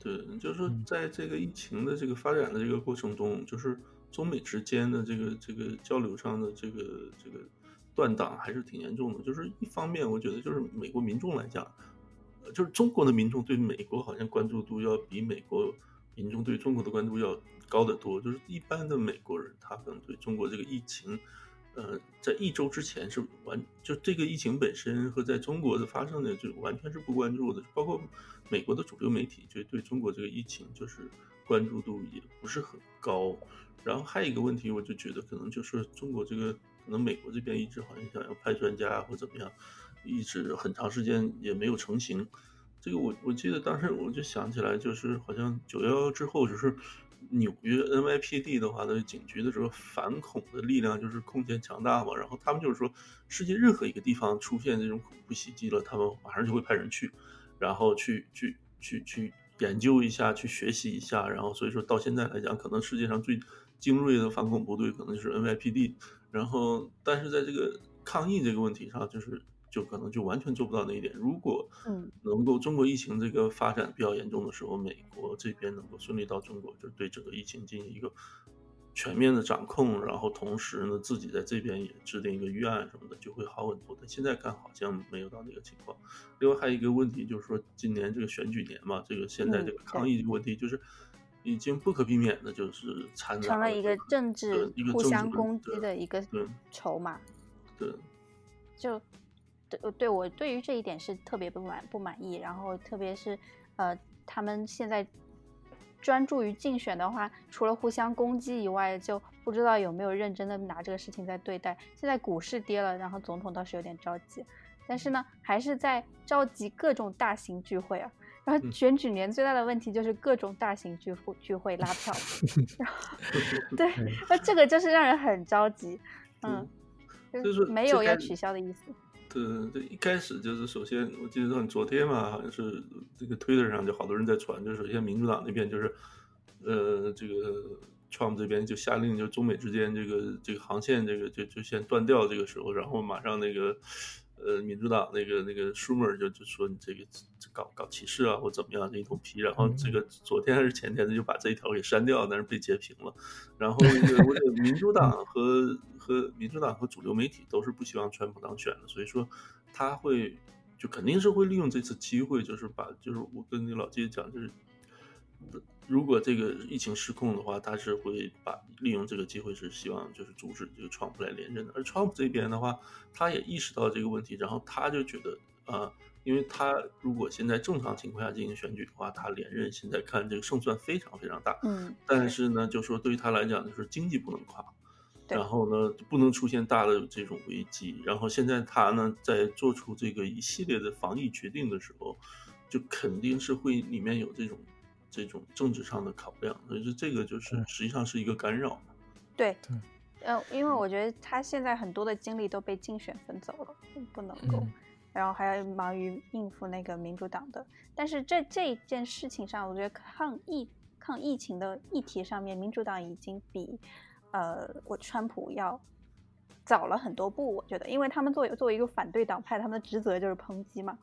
对，就是说在这个疫情的这个发展的这个过程中，就是。中美之间的这个这个交流上的这个这个断档还是挺严重的。就是一方面，我觉得就是美国民众来讲，就是中国的民众对美国好像关注度要比美国民众对中国的关注要高得多。就是一般的美国人，他可能对中国这个疫情。呃，在一周之前是完，就这个疫情本身和在中国的发生的就完全是不关注的，包括美国的主流媒体就对中国这个疫情就是关注度也不是很高。然后还有一个问题，我就觉得可能就是中国这个，可能美国这边一直好像想要派专家或怎么样，一直很长时间也没有成型。这个我我记得当时我就想起来，就是好像九幺幺之后就是。纽约 NYPD 的话，呢，警局的时候反恐的力量就是空前强大嘛。然后他们就是说，世界任何一个地方出现这种恐怖袭击了，他们马上就会派人去，然后去去去去研究一下，去学习一下。然后所以说到现在来讲，可能世界上最精锐的反恐部队可能就是 NYPD。然后但是在这个抗疫这个问题上，就是。就可能就完全做不到那一点。如果嗯能够中国疫情这个发展比较严重的时候，美国这边能够顺利到中国，就对整个疫情进行一个全面的掌控，然后同时呢自己在这边也制定一个预案什么的，就会好很多。但现在看好像没有到那个情况。另外还有一个问题就是说，今年这个选举年嘛，这个现在这个抗疫这个问题就是已经不可避免的，就是掺成了一个政治互相攻击的一个筹码。对，就。对，对我对于这一点是特别不满不满意。然后，特别是，呃，他们现在专注于竞选的话，除了互相攻击以外，就不知道有没有认真的拿这个事情在对待。现在股市跌了，然后总统倒是有点着急，但是呢，还是在召集各种大型聚会啊。然后选举年最大的问题就是各种大型聚会聚会拉票。对，那这个就是让人很着急。嗯，就是没有要取消的意思。对，这一开始就是首先，我记得昨天嘛，好像是这个推特上就好多人在传，就首先民主党那边就是，呃，这个 Trump 这边就下令，就中美之间这个这个航线这个就就先断掉，这个时候，然后马上那个。呃，民主党那个那个 Schumer 就就说你这个搞搞歧视啊，或怎么样这，一通批。然后这个昨天还是前天的就把这一条给删掉，但是被截屏了。然后那个我觉得民主党和和民主党和主流媒体都是不希望川普当选的，所以说他会就肯定是会利用这次机会，就是把就是我跟那老季讲，就是。如果这个疫情失控的话，他是会把利用这个机会，是希望就是阻止这个川普来连任的。而川普这边的话，他也意识到这个问题，然后他就觉得啊，因为他如果现在正常情况下进行选举的话，他连任现在看这个胜算非常非常大。嗯。但是呢，就说对于他来讲，就是经济不能垮，然后呢不能出现大的这种危机。然后现在他呢在做出这个一系列的防疫决定的时候，就肯定是会里面有这种。这种政治上的考量，所以这个就是实际上是一个干扰嘛。对，呃，因为我觉得他现在很多的精力都被竞选分走了，不能够，然后还要忙于应付那个民主党的。但是这这件事情上，我觉得抗疫抗疫情的议题上面，民主党已经比呃我川普要早了很多步。我觉得，因为他们作为作为一个反对党派，他们的职责就是抨击嘛。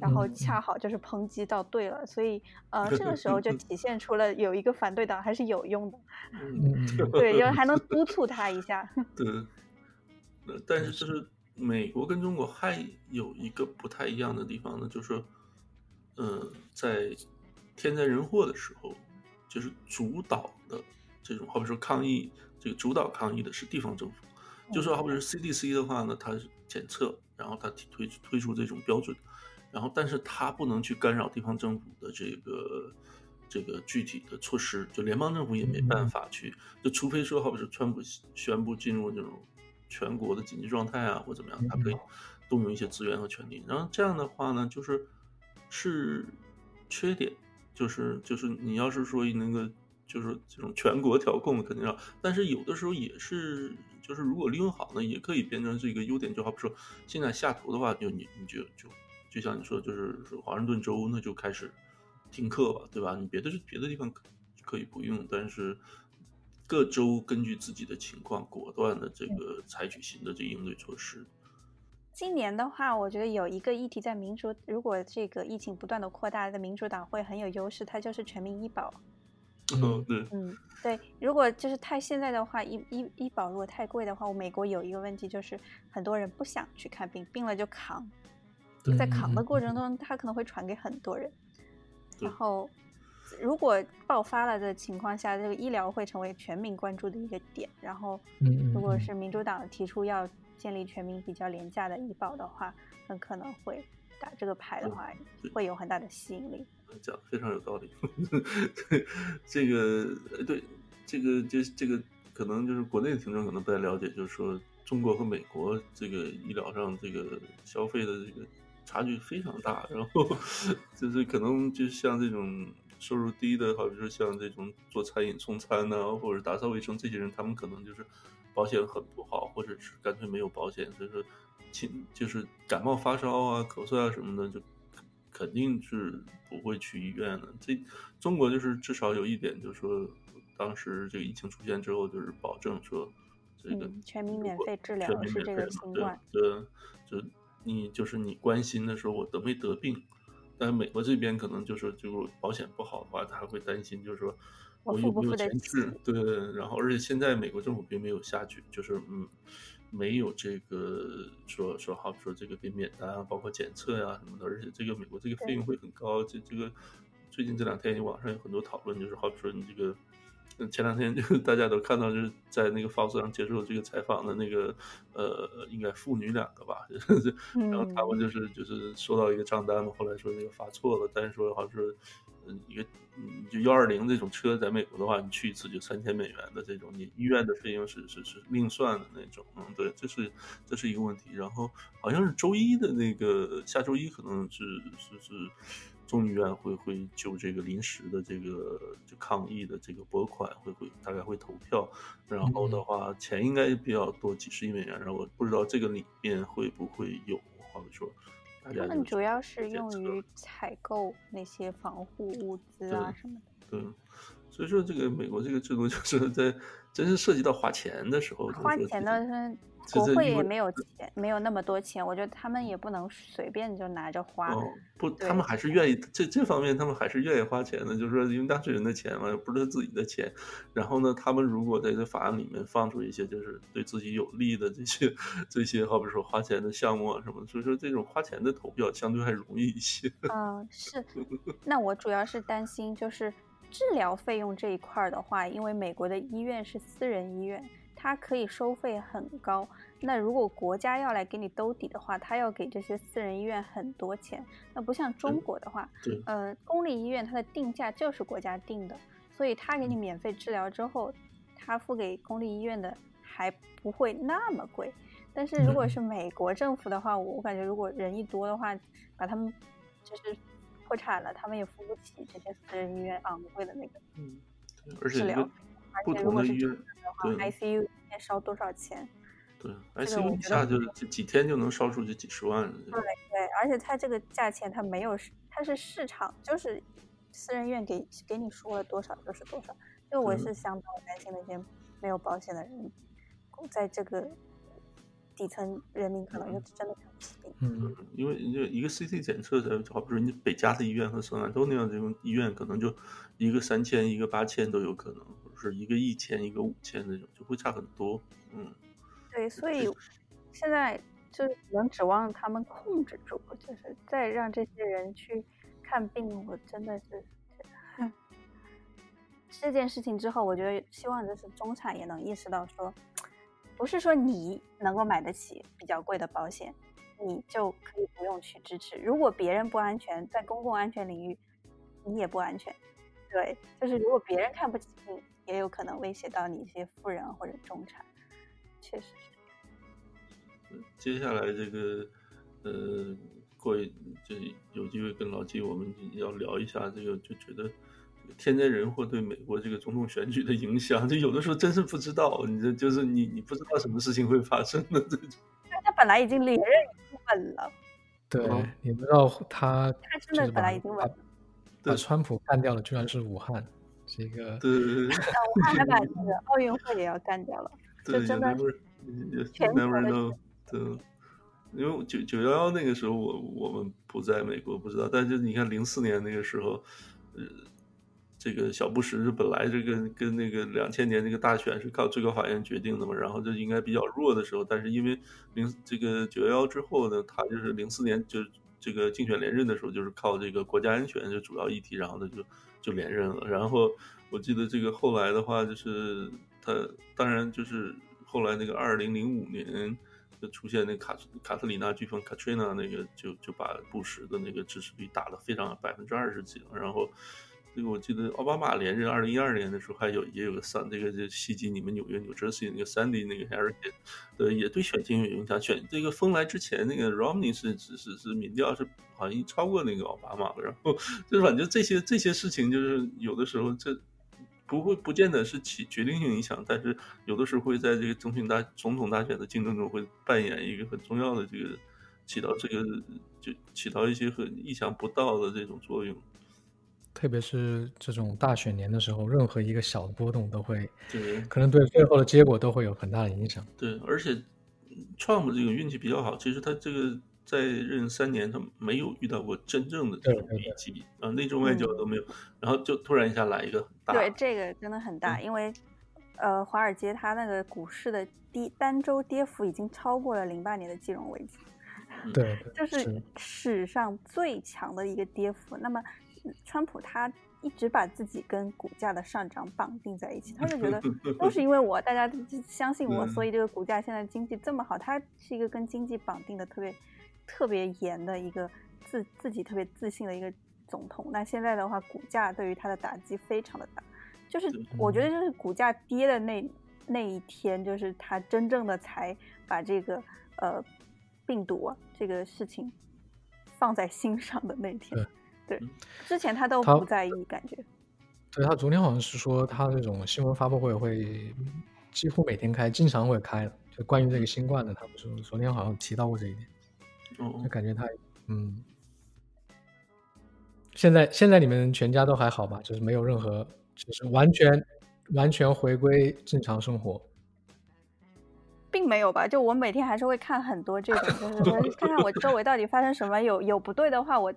然后恰好就是抨击到对了，所以呃，这个时候就体现出了有一个反对党还是有用的，对，因为还能督促他一下。对，但是就是美国跟中国还有一个不太一样的地方呢，就是说，呃，在天灾人祸的时候，就是主导的这种，好比说抗议，这个主导抗议的是地方政府，就说好比说 CDC 的话呢，它是检测，然后它推推出这种标准。然后，但是他不能去干扰地方政府的这个这个具体的措施，就联邦政府也没办法去，就除非说，好比是川普宣布进入这种全国的紧急状态啊，或怎么样，他可以动用一些资源和权力。然后这样的话呢，就是是缺点，就是就是你要是说那个就是这种全国调控肯定要，但是有的时候也是，就是如果利用好呢，也可以变成是一个优点。就好比说现在下图的话，就你你就就。就像你说，就是华盛顿州那就开始停课吧，对吧？你别的别的地方可以不用，但是各州根据自己的情况，果断的这个采取新的这应对措施。今年的话，我觉得有一个议题在民主，如果这个疫情不断的扩大，在民主党会很有优势，它就是全民医保。嗯，对，嗯，对，如果就是太现在的话，医医医保如果太贵的话，我美国有一个问题就是很多人不想去看病，病了就扛，在扛的过程中，他可能会传给很多人，然后如果爆发了的情况下，这个医疗会成为全民关注的一个点，然后如果是。民主党提出要建立全民比较廉价的医保的话，很可能会打这个牌的话，会有很大的吸引力。讲非常有道理，这个对这个就这个可能就是国内的听众可能不太了解，就是说中国和美国这个医疗上这个消费的这个差距非常大，然后 就是可能就像这种收入低的，好比说像这种做餐饮送餐呐，或者打扫卫生这些人，他们可能就是保险很不好，或者是干脆没有保险，所以说亲就是感冒发烧啊、咳嗽啊什么的就。肯定是不会去医院的。这中国就是至少有一点，就是说，当时这个疫情出现之后，就是保证说，这个全民免费治疗是这个新冠。对，就你就是你关心的时候，我得没得病？但美国这边可能就是就保险不好的话，他会担心，就是说我有没有钱治？对，然后而且现在美国政府并没有下去，就是嗯。没有这个说说，好比说这个给免单啊，包括检测呀什么的，而且这个美国这个费用会很高。这这个最近这两天网上有很多讨论，就是好比说你这个，前两天就 大家都看到，就是在那个 Fox 上接受这个采访的那个呃，应该父女两个吧，然后他们就是就是收到一个账单嘛，后来说那个发错了，但是说好像是。嗯，一个嗯，就幺二零这种车，在美国的话，你去一次就三千美元的这种，你医院的费用是是是另算的那种。嗯，对，这是这是一个问题。然后好像是周一的那个下周一，可能是是是众议院会会就这个临时的这个就抗议的这个拨款会会大概会投票。然后的话，钱应该比较多，几十亿美元。然后我不知道这个里面会不会有，好比说。他们主要是用于采购那些防护物资啊什么的。对，所以说这个美国这个制度就是在真是涉及到花钱的时候，花钱的是。国会也没有钱，没有那么多钱，我觉得他们也不能随便就拿着花。不，他们还是愿意这这方面，他们还是愿意花钱的。就是说，因为纳税人的钱嘛，不是自己的钱。然后呢，他们如果在这法案里面放出一些就是对自己有利的这些这些，好比说花钱的项目啊什么，所以说这种花钱的投票相对还容易一些。嗯，是。那我主要是担心就是治疗费用这一块的话，因为美国的医院是私人医院。它可以收费很高，那如果国家要来给你兜底的话，他要给这些私人医院很多钱。那不像中国的话，呃，公立医院它的定价就是国家定的，所以他给你免费治疗之后，他付给公立医院的还不会那么贵。但是如果是美国政府的话，我我感觉如果人一多的话，把他们就是破产了，他们也付不起这些私人医院昂贵的那个治疗。不同的医院，ICU 要烧多少钱？对，ICU 一下就几几天就能烧出去几十万。对对，而且它这个价钱它没有，它是市场，就是私人院给给你说了多少就是多少。就我是相当担心那些没有保险的人，在这个底层人民可能就真的看不起病。嗯，因为就一个 CT 检测，好比说你北加的医院和圣安东尼奥这种医院，可能就一个三千，一个八千都有可能。是一个一千，一个五千那种，就会差很多。嗯，对，所以现在就是能指望他们控制住，就是再让这些人去看病，我真的是 这件事情之后，我觉得希望就是中产也能意识到，说不是说你能够买得起比较贵的保险，你就可以不用去支持。如果别人不安全，在公共安全领域，你也不安全。对，就是如果别人看不起你。也有可能威胁到你一些富人或者中产，确实是。接下来这个，呃，过就有机会跟老季我们要聊一下这个，就觉得天灾人祸对美国这个总统选举的影响，就有的时候真是不知道，你这就是你你不知道什么事情会发生的这种。他本来已经连任一稳了。对，你不知道他他真的本来已经稳了，把川普干掉了，居然是武汉。这个对对对，我还把那个奥运会也要干掉了，就真的全国的。对，因为九九幺幺那个时候，我我们不在美国，不知道。但是你看零四年那个时候，呃，这个小布什是本来这个跟那个两千年这个大选是靠最高法院决定的嘛，然后就应该比较弱的时候，但是因为零这个九幺幺之后呢，他就是零四年就这个竞选连任的时候，就是靠这个国家安全这主要议题，然后呢就就连任了。然后我记得这个后来的话，就是他当然就是后来那个二零零五年。就出现那卡卡特里娜飓风卡 a 娜那个就就把布什的那个支持率打得非常百分之二十几了。然后这个我记得奥巴马连任二零一二年的时候还有也有个三这个就袭击你们纽约 New Jersey 那个 Sandy 那个 Hurricane，对也对选情有影响。选这个风来之前那个 Romney 是是是是民调是好像超过那个奥巴马了。然后就是反正这些这些事情就是有的时候这。不会，不见得是起决定性影响，但是有的时候会在这个总统大总统大选的竞争中会扮演一个很重要的这个，起到这个就起到一些很意想不到的这种作用。特别是这种大选年的时候，任何一个小的波动都会，对，可能对最后的结果都会有很大的影响。对，而且 Trump 这个运气比较好，其实他这个。在任三年，他没有遇到过真正的这种危机啊，内政外交都没有，然后就突然一下来一个很大。对，这个真的很大，因为呃，华尔街它那个股市的低单周跌幅已经超过了零八年的金融危机，对，就是史上最强的一个跌幅。那么，川普他一直把自己跟股价的上涨绑定在一起，他就觉得 都是因为我，大家相信我，所以这个股价现在经济这么好。他是一个跟经济绑定的特别。特别严的一个自自己特别自信的一个总统，那现在的话，股价对于他的打击非常的大，就是我觉得就是股价跌的那那一天，就是他真正的才把这个呃病毒啊这个事情放在心上的那天。对，之前他都不在意，感觉。对他昨天好像是说他这种新闻发布会会几乎每天开，经常会开的，就关于这个新冠的，他不是昨天好像提到过这一点。就感觉他，嗯，现在现在你们全家都还好吧？就是没有任何，就是完全完全回归正常生活，并没有吧？就我每天还是会看很多这种，就是 看看我周围到底发生什么，有有不对的话，我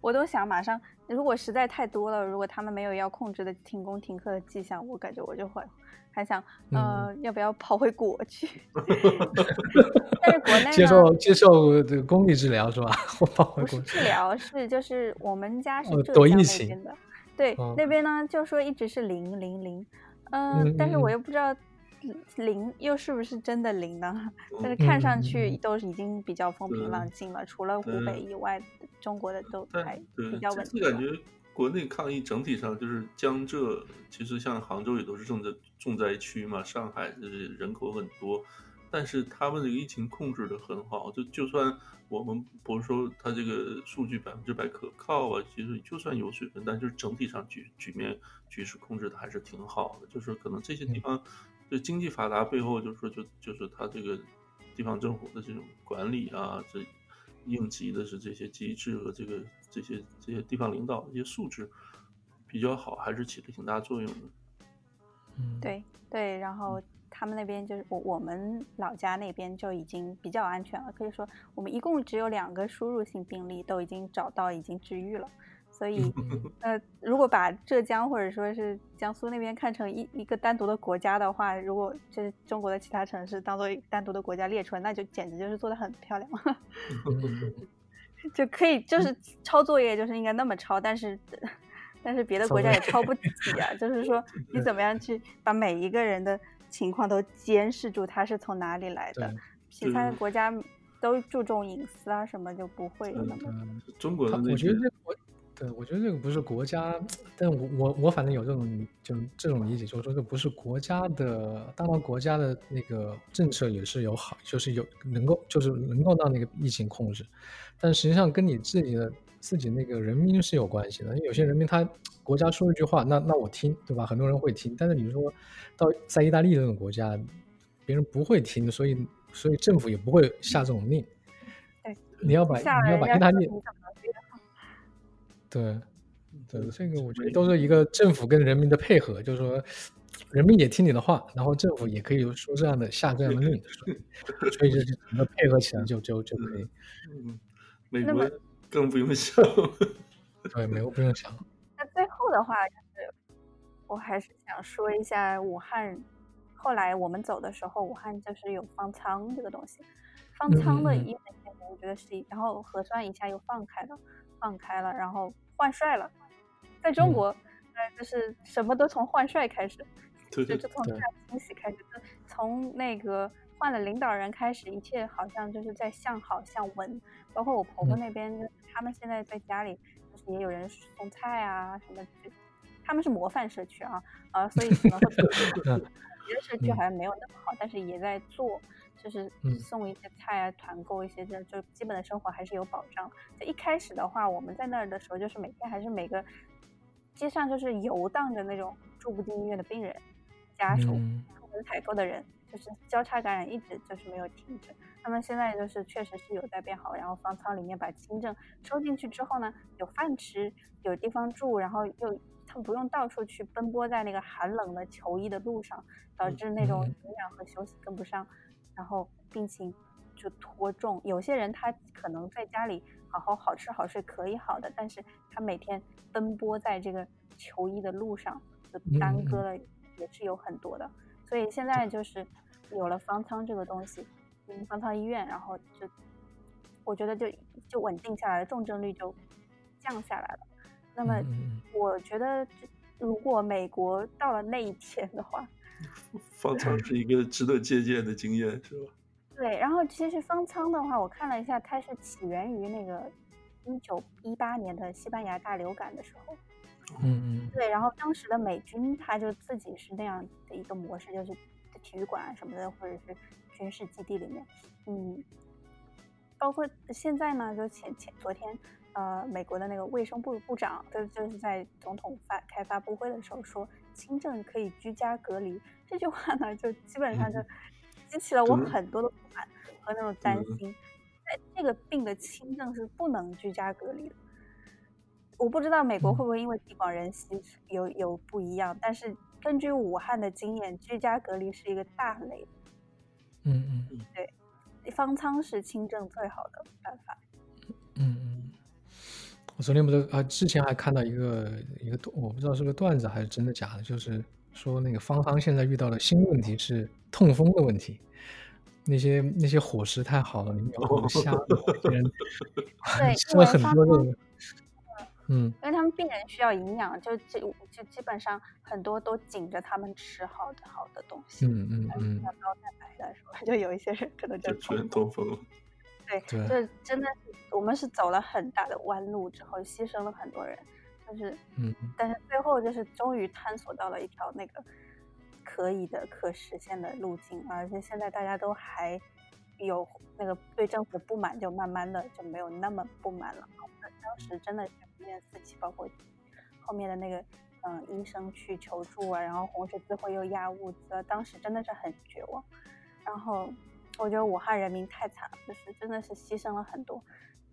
我都想马上。如果实在太多了，如果他们没有要控制的停工停课的迹象，我感觉我就会。还想，呃，要不要跑回国去？但是国内接受接受这个公立治疗是吧？我跑回国治疗是就是我们家是浙江那边的，对那边呢就说一直是零零零，嗯，但是我又不知道零又是不是真的零呢？但是看上去都已经比较风平浪静了，除了湖北以外，中国的都还比较稳定。感觉国内抗疫整体上就是江浙，其实像杭州也都是重灾重灾区嘛。上海就是人口很多，但是他们这个疫情控制的很好。就就算我们不是说他这个数据百分之百可靠啊，其实就算有水分，但就是整体上局局面局势控制的还是挺好的。就是可能这些地方就经济发达背后，就是说就就是他这个地方政府的这种管理啊，这应急的是这些机制和这个。这些这些地方领导的一些素质比较好，还是起了挺大作用的。嗯，对对，然后他们那边就是我我们老家那边就已经比较安全了，可以说我们一共只有两个输入性病例都已经找到，已经治愈了。所 以，呃，如果把浙江或者说是江苏那边看成一一个单独的国家的话，如果就是中国的其他城市当做单独的国家列出来，那就简直就是做的很漂亮。就可以，就是抄作业，就是应该那么抄，但是，但是别的国家也抄不起啊。就是说，你怎么样去把每一个人的情况都监视住，他是从哪里来的？其他的国家都注重隐私啊，什么就不会那么。中国的我觉得我，对我觉得这个不是国家，但我我我反正有这种就这种理解，就是说这不是国家的，当然国家的那个政策也是有好，就是有能够就是能够让那个疫情控制。但实际上跟你自己的自己那个人民是有关系的。有些人民他国家说一句话，那那我听，对吧？很多人会听。但是你说到在意大利这种国家，别人不会听，所以所以政府也不会下这种令。对，你要把你要把意大利。对，对，这个我觉得都是一个政府跟人民的配合，就是说人民也听你的话，然后政府也可以说这样的下这样的令，所以所以就是整个配合起来就就就可以。嗯。美国更不用想，对，美国不用想。那最后的话，就是我还是想说一下武汉。后来我们走的时候，武汉就是有方舱这个东西，方舱的医院我觉得是，然后核酸一下又放开了，放开了，然后换帅了，在中国，呃，就是什么都从换帅开始，就就从大清洗开始，从那个换了领导人开始，一切好像就是在向好向稳。包括我婆婆那边，他们现在在家里，就是也有人送菜啊什么，他们是模范社区啊，啊，所以可能会。别的社区好像没有那么好，但是也在做，就是送一些菜啊，团购一些，这就基本的生活还是有保障。就一开始的话，我们在那儿的时候，就是每天还是每个街上就是游荡着那种住不进医院的病人家属，出门采购的人，就是交叉感染一直就是没有停止。那么现在就是确实是有在变好，然后方舱里面把轻症收进去之后呢，有饭吃，有地方住，然后又。他们不用到处去奔波在那个寒冷的求医的路上，导致那种营养和休息跟不上，然后病情就拖重。有些人他可能在家里好好好吃好睡可以好的，但是他每天奔波在这个求医的路上，就耽搁了也是有很多的。所以现在就是有了方舱这个东西，嗯，方舱医院，然后就我觉得就就稳定下来了，重症率就降下来了。那么，我觉得如果美国到了那一天的话，方舱是一个值得借鉴的经验，是吧？对。然后，其实方舱的话，我看了一下，它是起源于那个一九一八年的西班牙大流感的时候。嗯嗯。对，然后当时的美军他就自己是那样的一个模式，就是体育馆什么的，或者是军事基地里面，嗯，包括现在呢，就前前昨天。呃，美国的那个卫生部部长，就就是在总统发开发布会的时候说，轻症可以居家隔离。这句话呢，就基本上就激起了我很多的不满和那种担心。在这个病的轻症是不能居家隔离的。我不知道美国会不会因为地广人稀有有不一样，但是根据武汉的经验，居家隔离是一个大雷。嗯嗯嗯，对，方舱是轻症最好的办法。嗯嗯。我昨天不是啊，之前还看到一个一个，我不知道是不是段子还是真的假的，就是说那个芳芳现在遇到的新问题是痛风的问题，那些那些伙食太好了，里面有虾，人吃了很多那个，嗯，因为他们病人需要营养，就就就基本上很多都紧着他们吃好的好的东西，嗯嗯嗯，要高蛋白的，是吧？就有一些人可能就出现痛风了。对，就真的是我们是走了很大的弯路之后，牺牲了很多人，就是，嗯，但是最后就是终于探索到了一条那个可以的、可实现的路径，而且现在大家都还有那个对政府的不满，就慢慢的就没有那么不满了。那当时真的是一面四起，包括后面的那个嗯医生去求助啊，然后红十字会又压物资，当时真的是很绝望，然后。我觉得武汉人民太惨了，就是真的是牺牲了很多。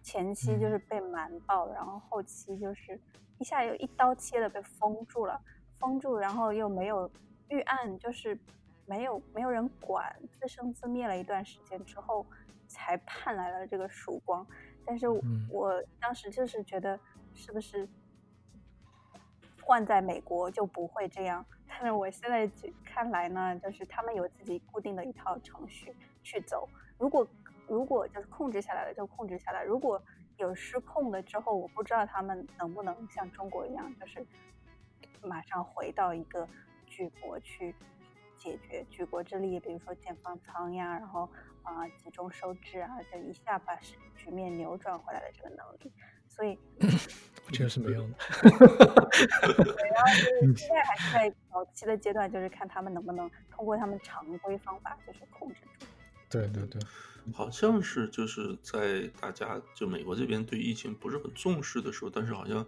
前期就是被瞒报，然后后期就是一下又一刀切的被封住了，封住，然后又没有预案，就是没有没有人管，自生自灭了一段时间之后，才盼来了这个曙光。但是我当时就是觉得，是不是换在美国就不会这样？但是我现在看来呢，就是他们有自己固定的一套程序。去走，如果如果就是控制下来了，就控制下来。如果有失控了之后，我不知道他们能不能像中国一样，就是马上回到一个举国去解决举国之力，比如说建方舱呀，然后啊集中收治啊，就一下把局面扭转回来的这个能力。所以 我觉得是没有的。对，然后就是现在还是在早期的阶段，就是看他们能不能通过他们常规方法，就是控制住。对对对，好像是就是在大家就美国这边对疫情不是很重视的时候，但是好像，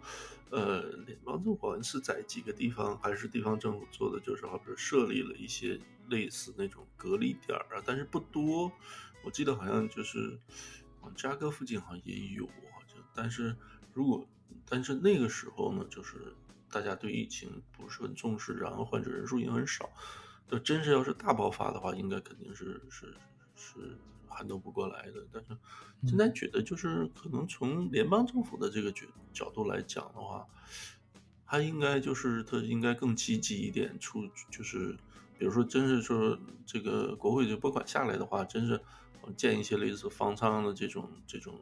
呃，联邦政府好像是在几个地方还是地方政府做的，就是好比设立了一些类似那种隔离点啊，但是不多。我记得好像就是芝加哥附近好像也有，好像，但是如果但是那个时候呢，就是大家对疫情不是很重视，然后患者人数也很少。就真是要是大爆发的话，应该肯定是是。是撼动不过来的，但是现在觉得就是可能从联邦政府的这个角角度来讲的话，他应该就是他应该更积极一点，出就是比如说，真是说这个国会就拨款下来的话，真是建一些类似方舱的这种这种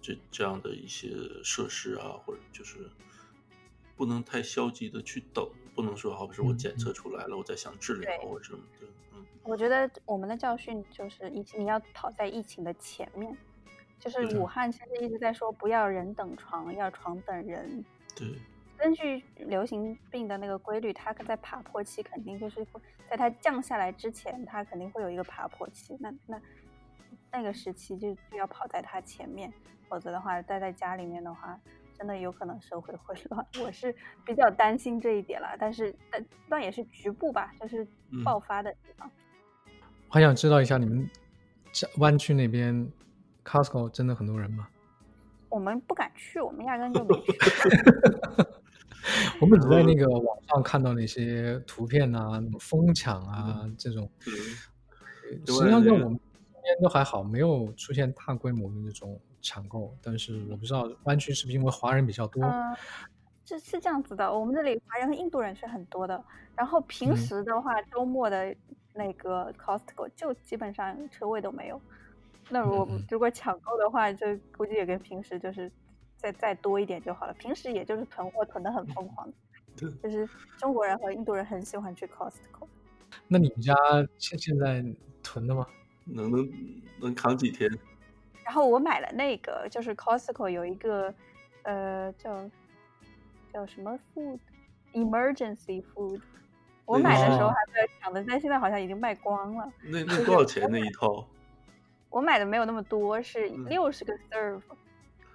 这这样的一些设施啊，或者就是不能太消极的去等，不能说好比说我检测出来了，我再想治疗或者什么的。嗯，我觉得我们的教训就是疫情，你要跑在疫情的前面。就是武汉其实一直在说不要人等床，要床等人。对。根据流行病的那个规律，它在爬坡期肯定就是会在它降下来之前，它肯定会有一个爬坡期。那那那个时期就就要跑在它前面，否则的话待在家里面的话，真的有可能社会会乱。我是比较担心这一点了，但是但但也是局部吧，就是爆发的地方。我想知道一下你们湾区那边。Costco 真的很多人吗？我们不敢去，我们压根就没去。我们只在那个网上看到那些图片啊，疯抢啊这种。实际上在我们这边都还好，没有出现大规模的那种抢购。但是我不知道湾区是不是因为华人比较多？是是这样子的，我们这里华人和印度人是很多的。然后平时的话，周末的那个 Costco 就基本上车位都没有。那我如果抢购的话，就估计也跟平时就是再再多一点就好了。平时也就是囤货囤的很疯狂，就是中国人和印度人很喜欢去 Costco。那你们家现现在囤的吗？能能能扛几天？然后我买了那个，就是 Costco 有一个呃叫叫什么 food emergency food，我买的时候还在抢的，但现在好像已经卖光了。那那多少钱那一套？我买的没有那么多，是六十个 serve，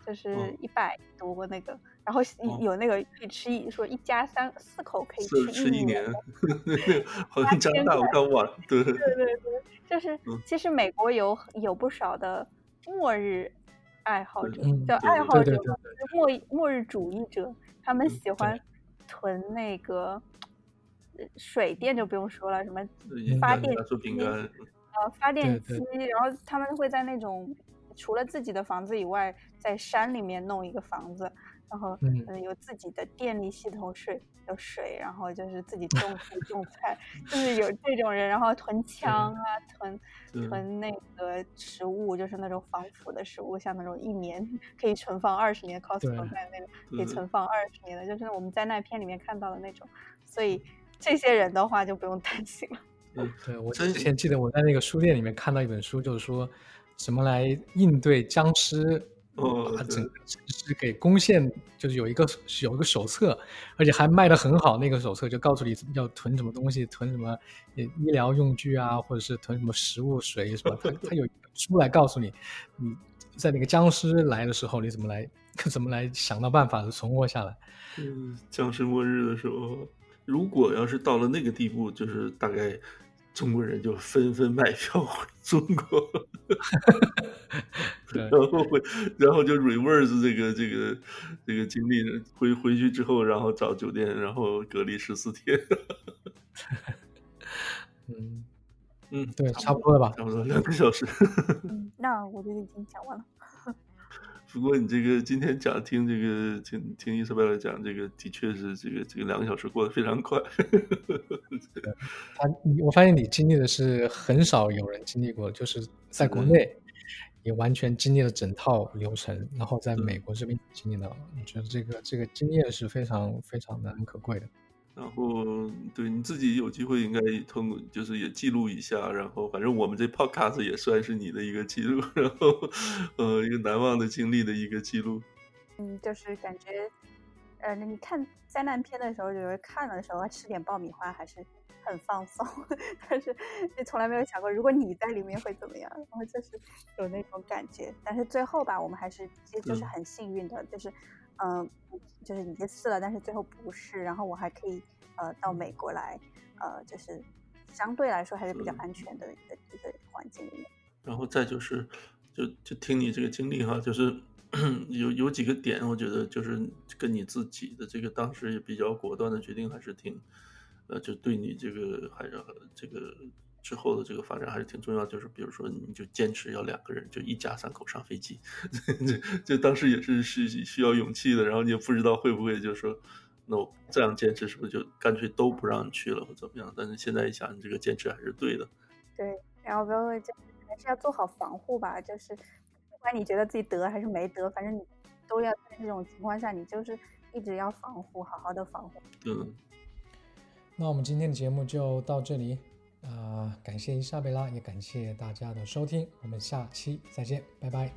就是一百多那个，然后有那个可以吃一说一家三四口可以吃一年，好像加拿大刚完，对对对对，就是其实美国有有不少的末日爱好者，叫爱好者末末日主义者，他们喜欢囤那个水电就不用说了，什么发电机。呃，发电机，然后他们会在那种除了自己的房子以外，在山里面弄一个房子，然后嗯，有自己的电力系统，水有水，然后就是自己种菜种菜，就是有这种人，然后囤枪啊，囤囤那个食物，就是那种防腐的食物，像那种一年可以存放二十年，Costco 在那个可以存放二十年的，就是我们在那片里面看到的那种，所以这些人的话就不用担心了。嗯对，我之前记得我在那个书店里面看到一本书，就是说什么来应对僵尸，把整个城市给攻陷，就是有一个有一个手册，而且还卖的很好。那个手册就告诉你要囤什么东西，囤什么医疗用具啊，或者是囤什么食物、水什么。他他 有书来告诉你，你在那个僵尸来的时候，你怎么来 怎么来想到办法存活下来。嗯，僵尸末日的时候，如果要是到了那个地步，就是大概。中国人就纷纷买票回中国，然后回，然后就 reverse 这个这个这个经历，回回去之后，然后找酒店，然后隔离十四天。嗯嗯，对，差不多了吧？差不多两个小时。嗯，那我觉得已经讲完了。不过你这个今天讲听这个听听伊莎贝尔讲这个，的确是这个这个两个小时过得非常快。他，我发现你经历的是很少有人经历过，就是在国内你完全经历了整套流程，然后在美国这边经历了，我觉得这个这个经验是非常非常难能可贵的。然后，对你自己有机会应该通过，就是也记录一下。然后，反正我们这 podcast 也算是你的一个记录，然后，呃，一个难忘的经历的一个记录。嗯，就是感觉，呃，你看灾难片的时候，就是看的时候吃点爆米花还是很放松。但是你从来没有想过，如果你在里面会怎么样？然后就是有那种感觉。但是最后吧，我们还是其实就是很幸运的，就是。嗯，就是已经试了，但是最后不是，然后我还可以呃到美国来，呃，就是相对来说还是比较安全的一个一个环境里面。然后再就是，就就听你这个经历哈，就是 有有几个点，我觉得就是跟你自己的这个当时也比较果断的决定，还是挺呃，就对你这个还是这个之后的这个发展还是挺重要。就是比如说，你就坚持要两个人，就一家三口上飞机，这这当时也是是需要勇气的。然后你也不知道会不会就是说，那我这样坚持是不是就干脆都不让你去了或怎么样？但是现在一想，你这个坚持还是对的。对，然后包括就还是要做好防护吧，就是不管你觉得自己得还是没得，反正你都要在这种情况下，你就是一直要防护，好好的防护。嗯。那我们今天的节目就到这里，啊，感谢伊莎贝拉，也感谢大家的收听，我们下期再见，拜拜。